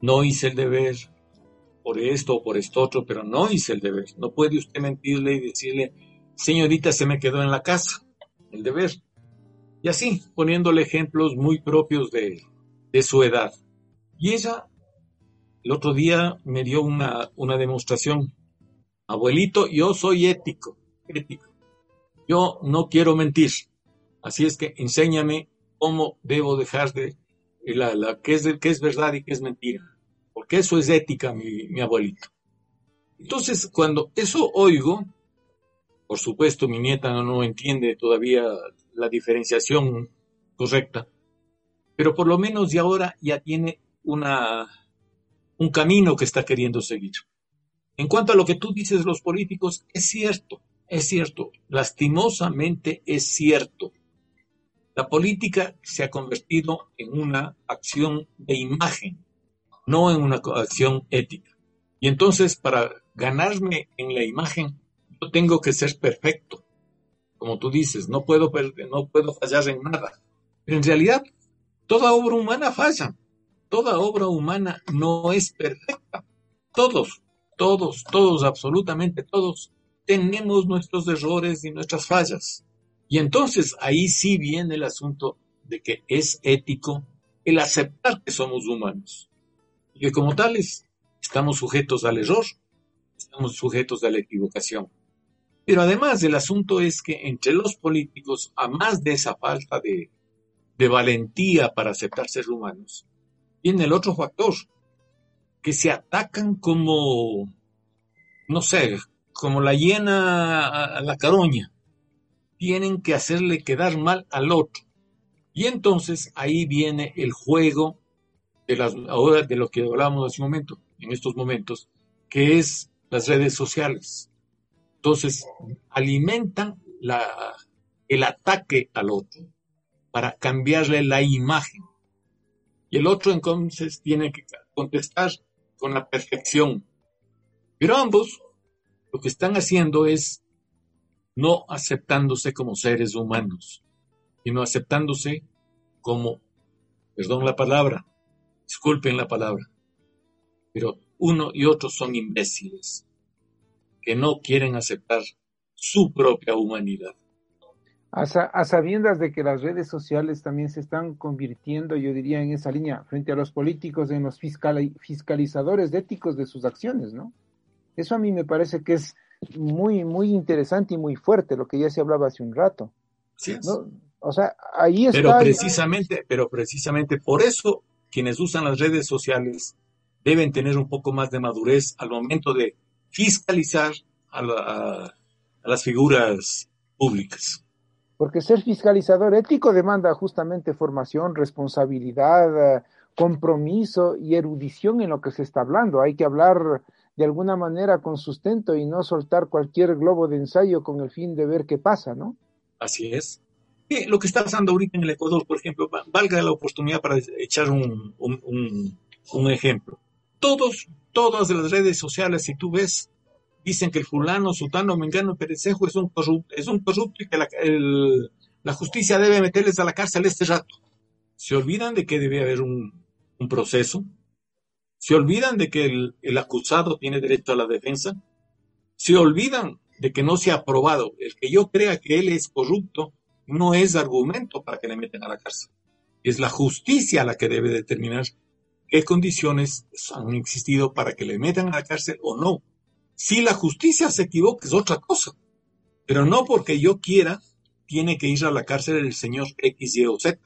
no hice el deber por esto o por esto otro, pero no hice el deber. No puede usted mentirle y decirle, señorita, se me quedó en la casa, el deber. Y así, poniéndole ejemplos muy propios de, su edad. Y ella el otro día me dio una demostración. Abuelito, yo soy ético, ético. Yo no quiero mentir. Así es que enséñame cómo debo dejar de la, la qué es, qué es verdad y qué es mentira. Porque eso es ética, mi, mi abuelito. Entonces, cuando eso oigo, por supuesto, mi nieta no, no entiende todavía la diferenciación correcta, pero por lo menos de ahora ya tiene una, un camino que está queriendo seguir. En cuanto a lo que tú dices los políticos, es cierto, es cierto, lastimosamente es cierto. La política se ha convertido en una acción de imagen, no en una acción ética. Y entonces, para ganarme en la imagen, yo tengo que ser perfecto. Como tú dices, no puedo, no puedo fallar en nada. Pero en realidad, toda obra humana falla toda obra humana no es perfecta. Todos, todos, todos, absolutamente todos, tenemos nuestros errores y nuestras fallas. Y entonces ahí sí viene el asunto de que es ético el aceptar que somos humanos. Y que como tales estamos sujetos al error, estamos sujetos a la equivocación. Pero además el asunto es que entre los políticos, a más de esa falta de, valentía para aceptar ser humanos, viene el otro factor, que se atacan como, no sé, como la hiena a la caroña. Tienen que hacerle quedar mal al otro. Y entonces ahí viene el juego de las ahora de lo que hablábamos hace un momento, en estos momentos, que es las redes sociales. Entonces, alimentan la, el ataque al otro para cambiarle la imagen y el otro entonces tiene que contestar con la perfección. Pero ambos lo que están haciendo es no aceptándose como seres humanos, sino aceptándose como, perdón la palabra, disculpen la palabra, pero uno y otro son imbéciles, que no quieren aceptar su propia humanidad. A, sabiendas de que las redes sociales también se están convirtiendo, yo diría, en esa línea, frente a los políticos, en los fiscalizadores éticos de sus acciones, ¿no? Eso a mí me parece que es muy, muy interesante y muy fuerte, lo que ya se hablaba hace un rato. Sí. O sea, ahí está. Pero precisamente, pero precisamente por eso quienes usan las redes sociales deben tener un poco más de madurez al momento de fiscalizar a, las figuras públicas. Porque ser fiscalizador ético demanda justamente formación, responsabilidad, compromiso y erudición en lo que se está hablando. Hay que hablar de alguna manera con sustento y no soltar cualquier globo de ensayo con el fin de ver qué pasa, ¿no? Así es. Lo que está pasando ahorita en el Ecuador, por ejemplo, valga la oportunidad para echar un, un, ejemplo. Todos, todas las redes sociales, si tú ves, dicen que el fulano, sutano, mengano, perecejo es un corrupto, es un corrupto y que la, justicia debe meterles a la cárcel este rato. Se olvidan de que debe haber un, proceso, se olvidan de que el, acusado tiene derecho a la defensa. Se olvidan de que no se ha aprobado. El que yo crea que él es corrupto no es argumento para que le meten a la cárcel. Es la justicia la que debe determinar qué condiciones han existido para que le metan a la cárcel o no. Si la justicia se equivoca es otra cosa. Pero no porque yo quiera, tiene que ir a la cárcel el señor X, Y o Z.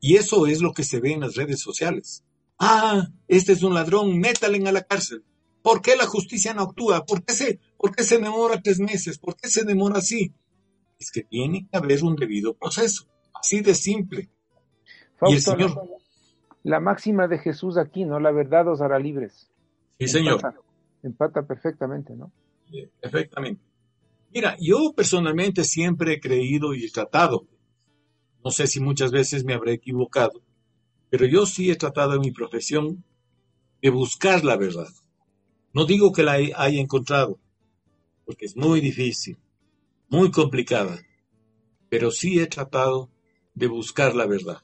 Y eso es lo que se ve en las redes sociales. Ah, este es un ladrón, métalen a la cárcel. ¿Por qué la justicia no actúa? ¿Por qué se, por qué se demora tres meses? ¿Por qué se demora así? Es que tiene que haber un debido proceso, así de simple. y el Señor... La máxima de Jesús aquí, ¿no? La verdad os hará libres. Sí, Señor. Empata perfectamente, ¿no? Perfectamente. Mira, yo personalmente siempre he creído y he tratado, no sé si muchas veces me habré equivocado, pero yo sí he tratado en mi profesión de buscar la verdad. No digo que la haya encontrado, porque es muy difícil, muy complicada, pero sí he tratado de buscar la verdad.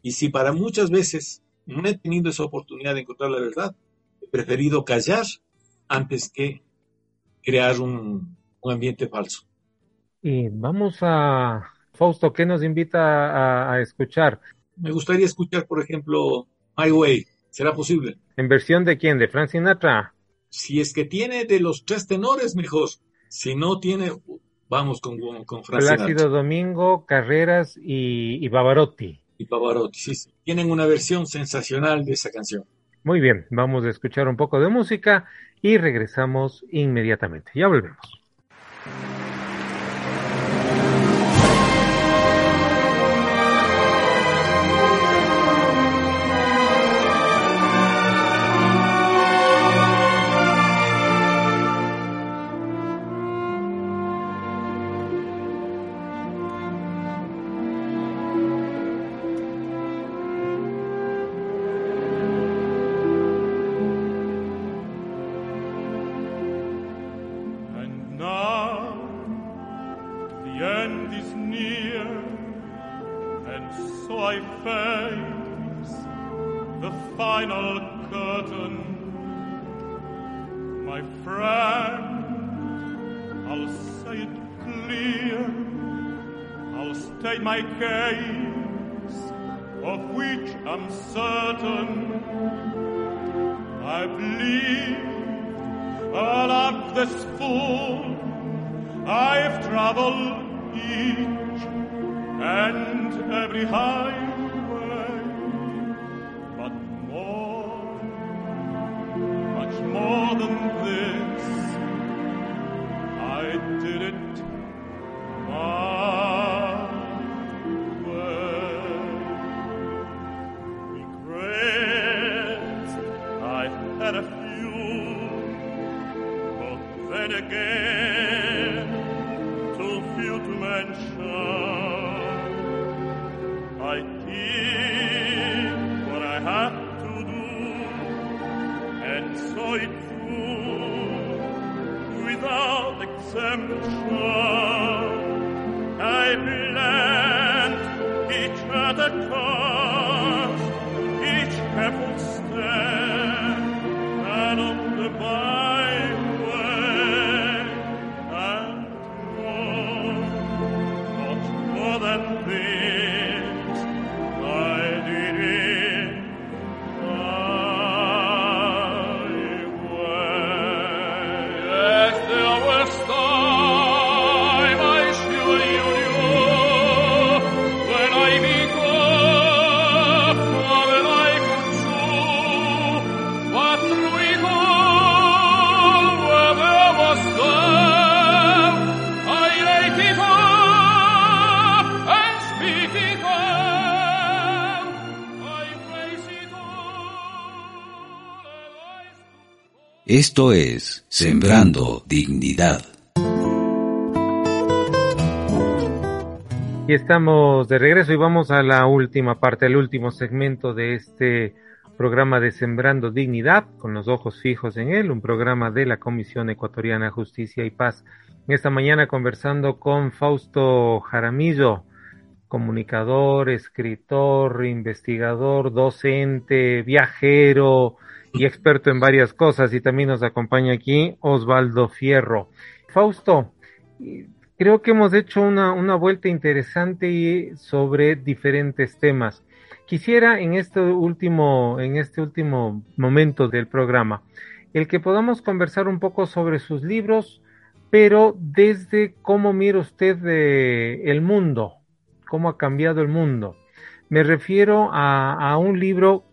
Y si para muchas veces no he tenido esa oportunidad de encontrar la verdad, he preferido callar antes que crear un, ambiente falso. Y vamos a, Fausto, ¿qué nos invita a escuchar? Me gustaría escuchar, por ejemplo, My Way. ¿Será posible? ¿En versión de quién? ¿De Frank Sinatra? Si es que tiene de los tres tenores, mejor. Si no tiene, vamos con, con Frank Plácido Domingo, Carreras y, y Pavarotti. Y Pavarotti, sí. Tienen una versión sensacional de esa canción. Muy bien, vamos a escuchar un poco de música y regresamos inmediatamente. Ya volvemos. Okay. Esto es Sembrando Dignidad. Y estamos de regreso y vamos a la última parte, el último segmento de este programa de Sembrando Dignidad, con los ojos fijos en él, un programa de la Comisión Ecuatoriana Justicia y Paz. Esta mañana conversando con Fausto Jaramillo, comunicador, escritor, investigador, docente, viajero, y experto en varias cosas y también nos acompaña aquí Osvaldo Fierro. Fausto, creo que hemos hecho una, una vuelta interesante sobre diferentes temas. Quisiera en este último, en este último momento del programa, el que podamos conversar un poco sobre sus libros, pero desde cómo mira usted el mundo, cómo ha cambiado el mundo. Me refiero a, a un libro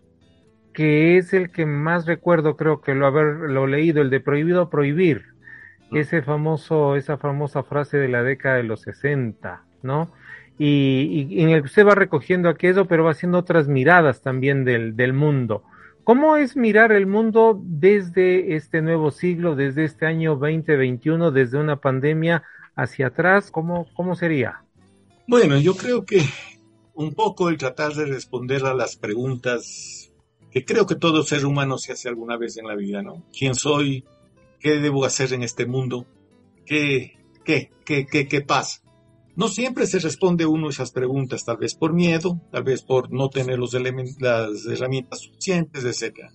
que es el que más recuerdo, creo que lo haberlo leído, el de prohibido prohibir, ah. ese famoso, esa famosa frase de la década de los 60, ¿no? Y, en el que usted va recogiendo aquello, pero va haciendo otras miradas también del, del mundo. ¿Cómo es mirar el mundo desde este nuevo siglo, desde este año 2021, desde una pandemia hacia atrás? ¿Cómo, cómo sería? Bueno, yo creo que un poco el tratar de responder a las preguntas que creo que todo ser humano se hace alguna vez en la vida, ¿no? ¿Quién soy? ¿Qué debo hacer en este mundo? ¿Qué, qué, qué, qué, qué pasa? No siempre se responde uno esas preguntas, tal vez por miedo, tal vez por no tener los las herramientas suficientes, etc.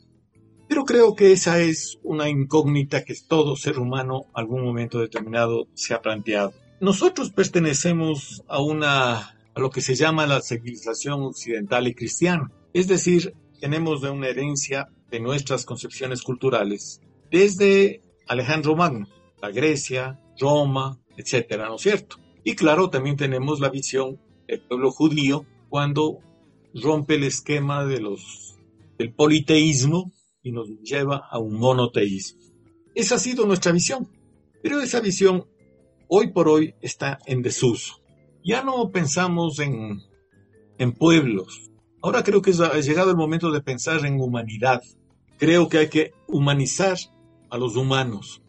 Pero creo que esa es una incógnita que todo ser humano algún momento determinado se ha planteado. Nosotros pertenecemos a una a lo que se llama la civilización occidental y cristiana, es decir, tenemos de una herencia de nuestras concepciones culturales, desde Alejandro Magno, la Grecia, Roma, etcétera, ¿no es cierto? Y claro, también tenemos la visión del pueblo judío cuando rompe el esquema de los, del politeísmo y nos lleva a un monoteísmo. Esa ha sido nuestra visión, pero esa visión hoy por hoy está en desuso. Ya no pensamos en, en pueblos, Ahora creo que ha llegado el momento de pensar en humanidad. Creo que hay que humanizar a los humanos.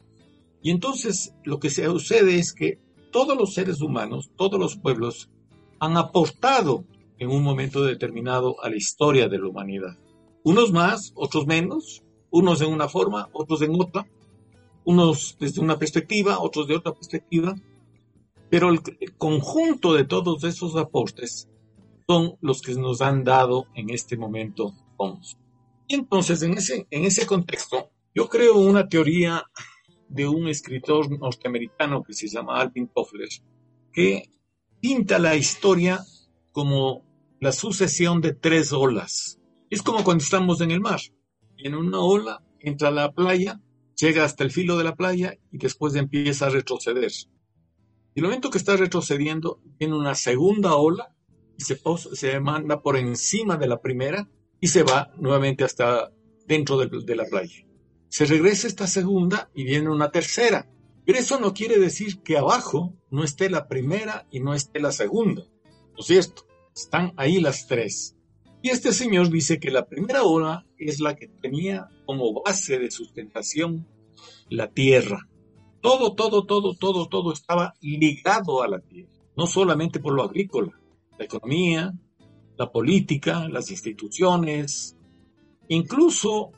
Y entonces lo que sucede es que todos los seres humanos, todos los pueblos, han aportado en un momento determinado a la historia de la humanidad. Unos más, otros menos, unos en una forma, otros en otra, unos desde una perspectiva, otros de otra perspectiva, pero el conjunto de todos esos aportes son los que nos han dado en este momento entonces, en ese, en ese contexto, yo creo una teoría de un escritor norteamericano que se llama Alvin Toffler, que pinta la historia como la sucesión de tres olas. Es como cuando estamos en el mar. En una ola entra a la playa, llega hasta el filo de la playa y después empieza a retroceder. Y el momento que está retrocediendo, viene una segunda ola se, se manda por encima de la primera y se va nuevamente hasta dentro de, la playa. Se regresa esta segunda y viene una tercera. Pero eso no quiere decir que abajo no esté la primera y no esté la segunda. ¿No es cierto? Están ahí las tres. Y este señor dice que la primera ola es la que tenía como base de sustentación la tierra. Todo, todo, todo, todo, todo estaba ligado a la tierra. No solamente por lo agrícola, la economía, la política, las instituciones, incluso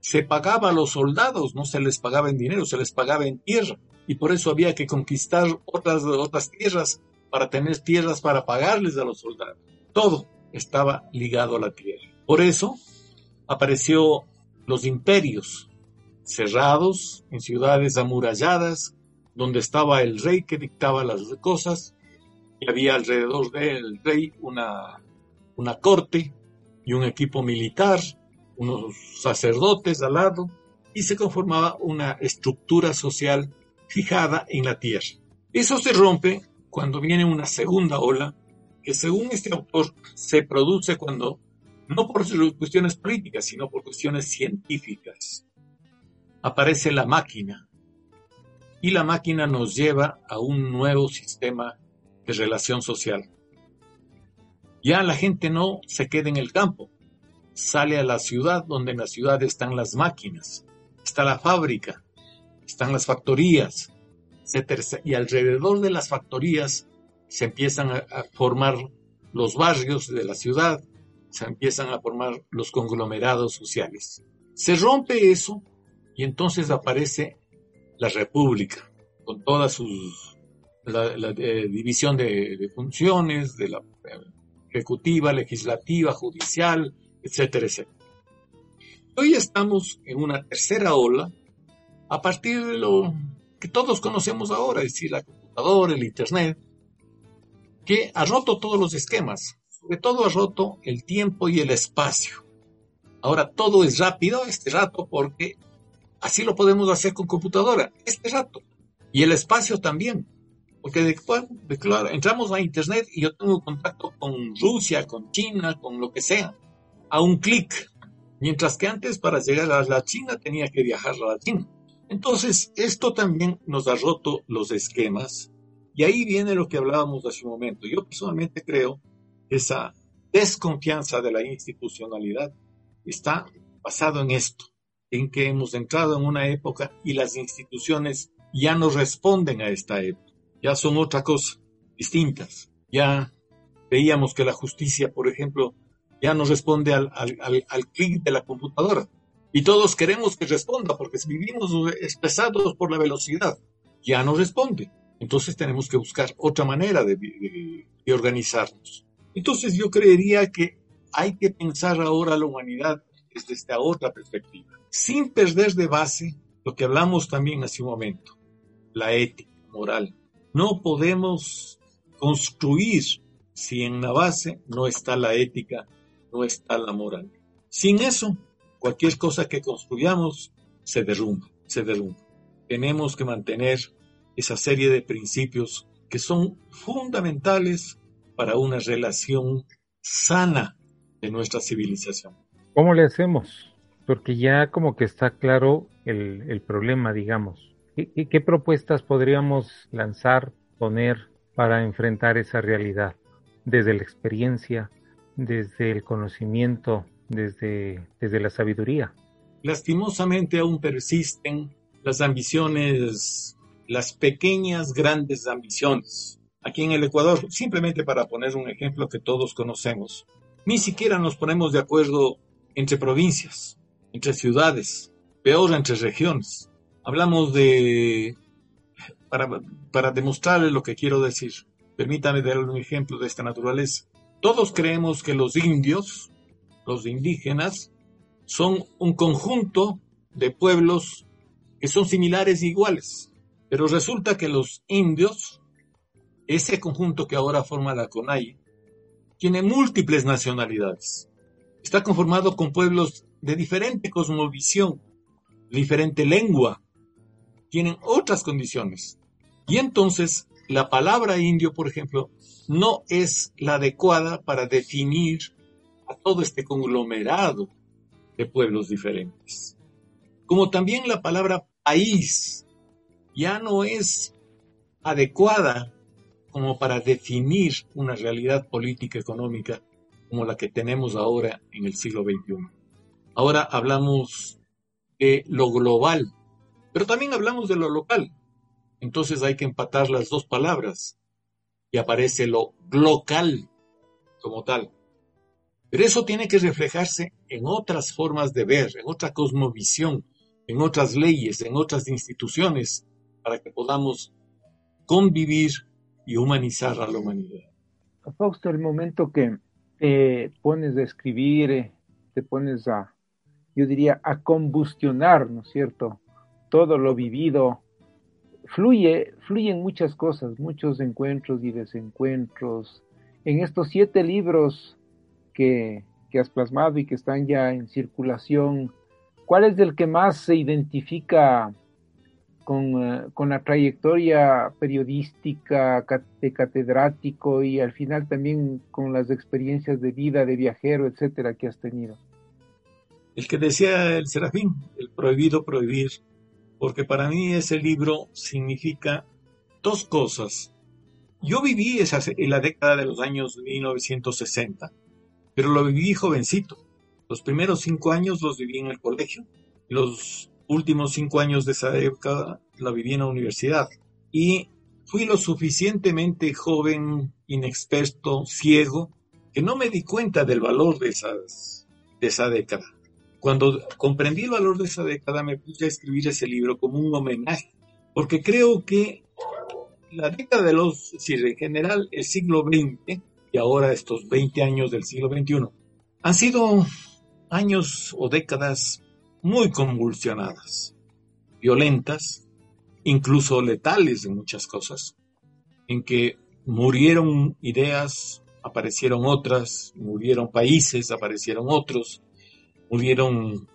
se pagaba a los soldados, no se les pagaba en dinero, se les pagaba en tierra, y por eso había que conquistar otras, otras tierras para tener tierras para pagarles a los soldados. Todo estaba ligado a la tierra. Por eso apareció los imperios cerrados en ciudades amuralladas, donde estaba el rey que dictaba las cosas, y había alrededor del rey una, una corte y un equipo militar, unos sacerdotes al lado, y se conformaba una estructura social fijada en la tierra. Eso se rompe cuando viene una segunda ola, que según este autor se produce cuando, no por cuestiones políticas, sino por cuestiones científicas. Aparece la máquina, y la máquina nos lleva a un nuevo sistema relación social. Ya la gente no se queda en el campo, sale a la ciudad donde en la ciudad están las máquinas, está la fábrica, están las factorías, y alrededor de las factorías se empiezan a, formar los barrios de la ciudad, se empiezan a formar los conglomerados sociales. Se rompe eso y entonces aparece la república, con toda su la, eh, división de, funciones, de la ejecutiva, legislativa, judicial, etcétera, etcétera. Hoy estamos en una tercera ola a partir de lo que todos conocemos ahora, es decir, la computadora, el Internet, que ha roto todos los esquemas, sobre todo ha roto el tiempo y el espacio. Ahora todo es rápido este rato porque así lo podemos hacer con computadora, este rato. Y el espacio también. Porque después, de, claro, entramos a Internet y yo tengo contacto con Rusia, con China, con lo que sea, a un clic. Mientras que antes para llegar a la China tenía que viajar a la China. Entonces, esto también nos ha roto los esquemas. Y ahí viene lo que hablábamos hace un momento. Yo personalmente creo que esa desconfianza de la institucionalidad está basado en esto, en que hemos entrado en una época y las instituciones ya no responden a esta época, ya son otra cosa, distintas. Ya veíamos que la justicia, por ejemplo, ya no responde al, al, clic de la computadora. Y todos queremos que responda porque vivimos expresados por la velocidad. Ya no responde. Entonces tenemos que buscar otra manera de, de, organizarnos. Entonces yo creería que hay que pensar ahora la humanidad desde esta otra perspectiva, sin perder de base lo que hablamos también hace un momento, la ética moral. No podemos construir si en la base no está la ética no está la moral. Sin eso, cualquier cosa que construyamos se derrumba, se derrumba. Tenemos que mantener esa serie de principios que son fundamentales para una relación sana de nuestra civilización. ¿Cómo le hacemos? Porque ya como que está claro el, problema, digamos. ¿Qué, ¿Qué propuestas podríamos lanzar, poner para enfrentar esa realidad? Desde la experiencia, desde el conocimiento, desde, desde la sabiduría. Lastimosamente aún persisten las ambiciones, las pequeñas, grandes ambiciones. Aquí en el Ecuador, simplemente para poner un ejemplo que todos conocemos, ni siquiera nos ponemos de acuerdo entre provincias, entre ciudades, peor entre regiones. Hablamos de, para, para demostrarles lo que quiero decir, permítame darle un ejemplo de esta naturaleza. Todos creemos que los indios, los indígenas, son un conjunto de pueblos que son similares e iguales. Pero resulta que los indios, ese conjunto que ahora forma la CONAI, tiene múltiples nacionalidades. Está conformado con pueblos de diferente cosmovisión, diferente lengua, tienen otras condiciones. Y entonces la palabra indio, por ejemplo, no es la adecuada para definir a todo este conglomerado de pueblos diferentes. Como también la palabra país ya no es adecuada como para definir una realidad política económica como la que tenemos ahora en el siglo XXI. Ahora hablamos de lo global, pero también hablamos de lo local. Entonces hay que empatar las dos palabras y aparece lo local como tal. Pero eso tiene que reflejarse en otras formas de ver, en otra cosmovisión, en otras leyes, en otras instituciones, para que podamos convivir y humanizar a la humanidad. Fausto, el momento que te pones a escribir, eh, te pones a, yo diría, a combustionar, ¿no es cierto? Todo lo vivido, fluye, fluyen muchas cosas, muchos encuentros y desencuentros. En estos siete libros que, que has plasmado y que están ya en circulación, ¿cuál es el que más se identifica eh, con, la trayectoria periodística de catedrático y al final también con las experiencias de vida de viajero, etcétera, que has tenido? El que decía el Serafín, el prohibido prohibir, porque para mí ese libro significa dos cosas. Yo viví esa, en la década de los años 1960, pero lo viví jovencito. Los primeros cinco años los viví en el colegio, los últimos cinco años de esa época la viví en la universidad y fui lo suficientemente joven, inexperto, ciego, que no me di cuenta del valor de, esas, de esa década. Cuando comprendí el valor de esa década me puse a escribir ese libro como un homenaje, porque creo que la década de los, si en general el siglo XX y ahora estos 20 años del siglo XXI, han sido años o décadas muy convulsionadas, violentas, incluso letales en muchas cosas, en que murieron ideas, aparecieron otras, murieron países, aparecieron otros, murieron,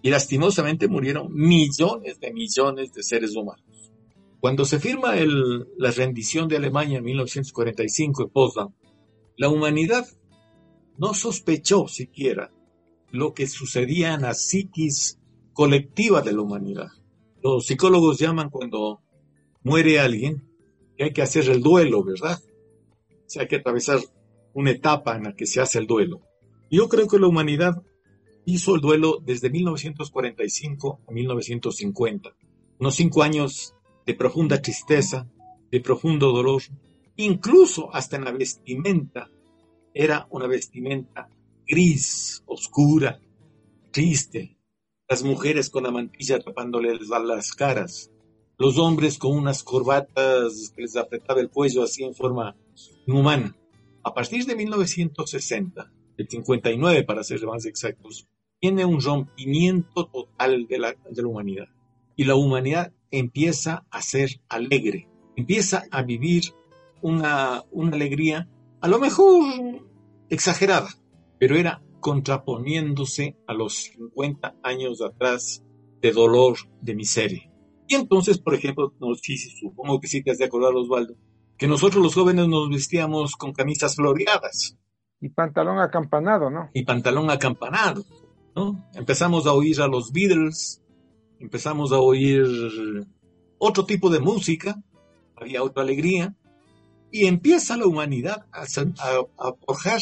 y lastimosamente murieron millones de millones de seres humanos. Cuando se firma el, la rendición de Alemania en 1945 en Potsdam, la humanidad no sospechó siquiera lo que sucedía en la psiquis colectiva de la humanidad. Los psicólogos llaman cuando muere alguien que hay que hacer el duelo, ¿verdad? O sea, hay que atravesar una etapa en la que se hace el duelo. Yo creo que la humanidad hizo el duelo desde 1945 a 1950. Unos cinco años de profunda tristeza, de profundo dolor, incluso hasta en la vestimenta. Era una vestimenta gris, oscura, triste, las mujeres con la mantilla tapándoles las caras, los hombres con unas corbatas que les apretaba el cuello así en forma inhumana. A partir de 1960, el 59 para ser más exactos, tiene un rompimiento total de la, de la humanidad. Y la humanidad empieza a ser alegre, empieza a vivir una, una alegría a lo mejor exagerada, pero era contraponiéndose a los 50 años atrás de dolor, de miseria. Y entonces, por ejemplo, no, sí, supongo que sí te has de acordar, Osvaldo, que nosotros los jóvenes nos vestíamos con camisas floreadas. Y pantalón acampanado, ¿no? Y pantalón acampanado, ¿no? Empezamos a oír a los Beatles, empezamos a oír otro tipo de música, había otra alegría, y empieza la humanidad a, a, a forjar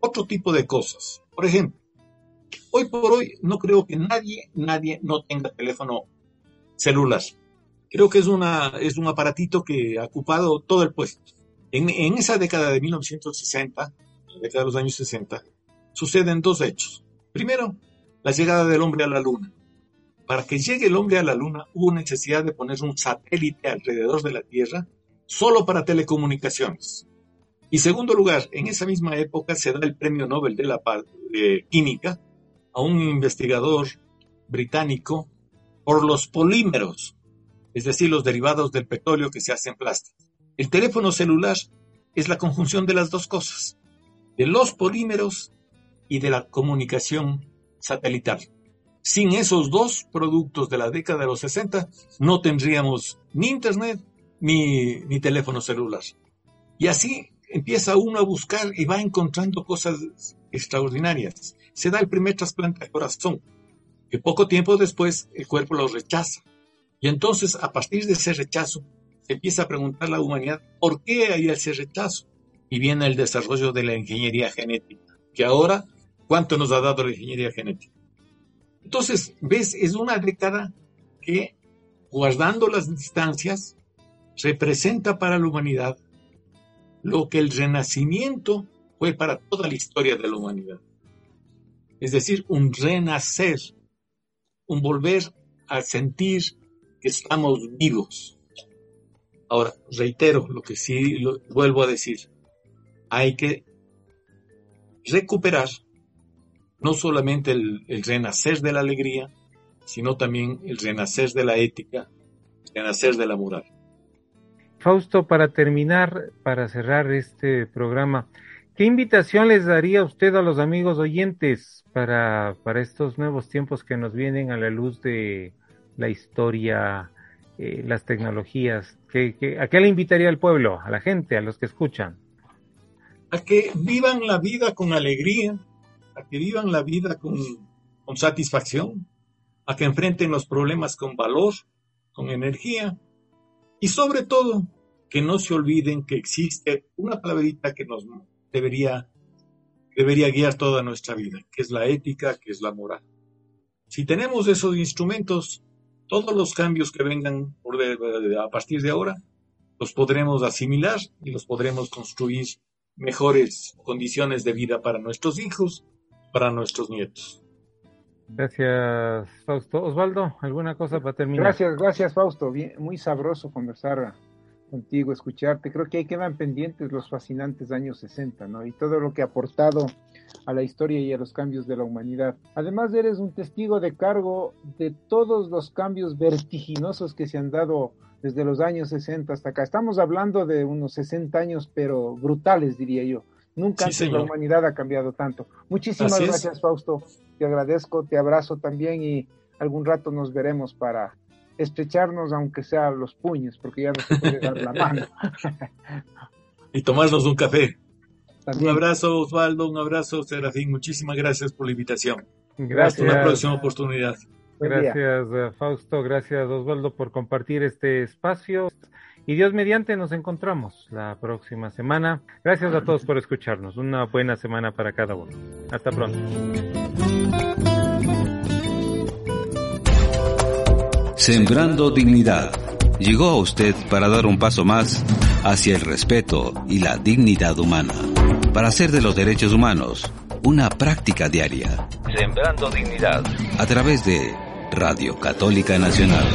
otro tipo de cosas. Por ejemplo, hoy por hoy no creo que nadie, nadie no tenga teléfono celular. Creo que es, una, es un aparatito que ha ocupado todo el puesto. En, en esa década de 1960, la década de los años 60, suceden dos hechos. Primero, la llegada del hombre a la luna. Para que llegue el hombre a la luna hubo necesidad de poner un satélite alrededor de la Tierra solo para telecomunicaciones. Y segundo lugar, en esa misma época se da el Premio Nobel de la Química a un investigador británico por los polímeros, es decir, los derivados del petróleo que se hacen plástico. El teléfono celular es la conjunción de las dos cosas, de los polímeros y de la comunicación satelital. Sin esos dos productos de la década de los 60, no tendríamos ni internet ni, ni teléfono celular. Y así empieza uno a buscar y va encontrando cosas extraordinarias. Se da el primer trasplante de corazón, que poco tiempo después el cuerpo lo rechaza. Y entonces, a partir de ese rechazo, se empieza a preguntar la humanidad por qué hay ese rechazo. Y viene el desarrollo de la ingeniería genética, que ahora, ¿cuánto nos ha dado la ingeniería genética? Entonces, ves, es una década que, guardando las distancias, representa para la humanidad lo que el renacimiento fue para toda la historia de la humanidad. Es decir, un renacer, un volver a sentir que estamos vivos. Ahora, reitero lo que sí vuelvo a decir. Hay que recuperar no solamente el, el renacer de la alegría, sino también el renacer de la ética, el renacer de la moral. Fausto, para terminar, para cerrar este programa, ¿qué invitación les daría usted a los amigos oyentes para, para estos nuevos tiempos que nos vienen a la luz de la historia, eh, las tecnologías? ¿Qué, a qué le invitaría al pueblo, a la gente, a los que escuchan? A que vivan la vida con alegría, a que vivan la vida con, con satisfacción, a que enfrenten los problemas con valor, con energía y sobre todo que no se olviden que existe una palabrita que nos debería, debería guiar toda nuestra vida, que es la ética, que es la moral. Si tenemos esos instrumentos, todos los cambios que vengan a partir de ahora, los podremos asimilar y los podremos construir mejores condiciones de vida para nuestros hijos, para nuestros nietos. Gracias, Fausto. Osvaldo, ¿alguna cosa para terminar? Gracias, gracias, Fausto. Bien, muy sabroso conversar contigo, escucharte. Creo que ahí quedan pendientes los fascinantes años 60, ¿no? Y todo lo que ha aportado a la historia y a los cambios de la humanidad. Además, eres un testigo de cargo de todos los cambios vertiginosos que se han dado desde los años 60 hasta acá. Estamos hablando de unos 60 años, pero brutales, diría yo. Nunca antes la humanidad ha cambiado tanto. Muchísimas gracias, Fausto. Te agradezco, te abrazo también y algún rato nos veremos para estrecharnos aunque sea los puños, porque ya no se puede dar la mano. y tomarnos un café. Un abrazo, Osvaldo, un abrazo, Serafín. Muchísimas gracias por la invitación. Gracias. Hasta una próxima oportunidad. Gracias, eh, Fausto. Gracias, Osvaldo, por compartir este espacio. Y Dios mediante nos encontramos la próxima semana. Gracias a todos por escucharnos. Una buena semana para cada uno. Hasta pronto. Sembrando Dignidad llegó a usted para dar un paso más hacia el respeto y la dignidad humana, para hacer de los derechos humanos una práctica diaria. Sembrando Dignidad a través de Radio Católica Nacional.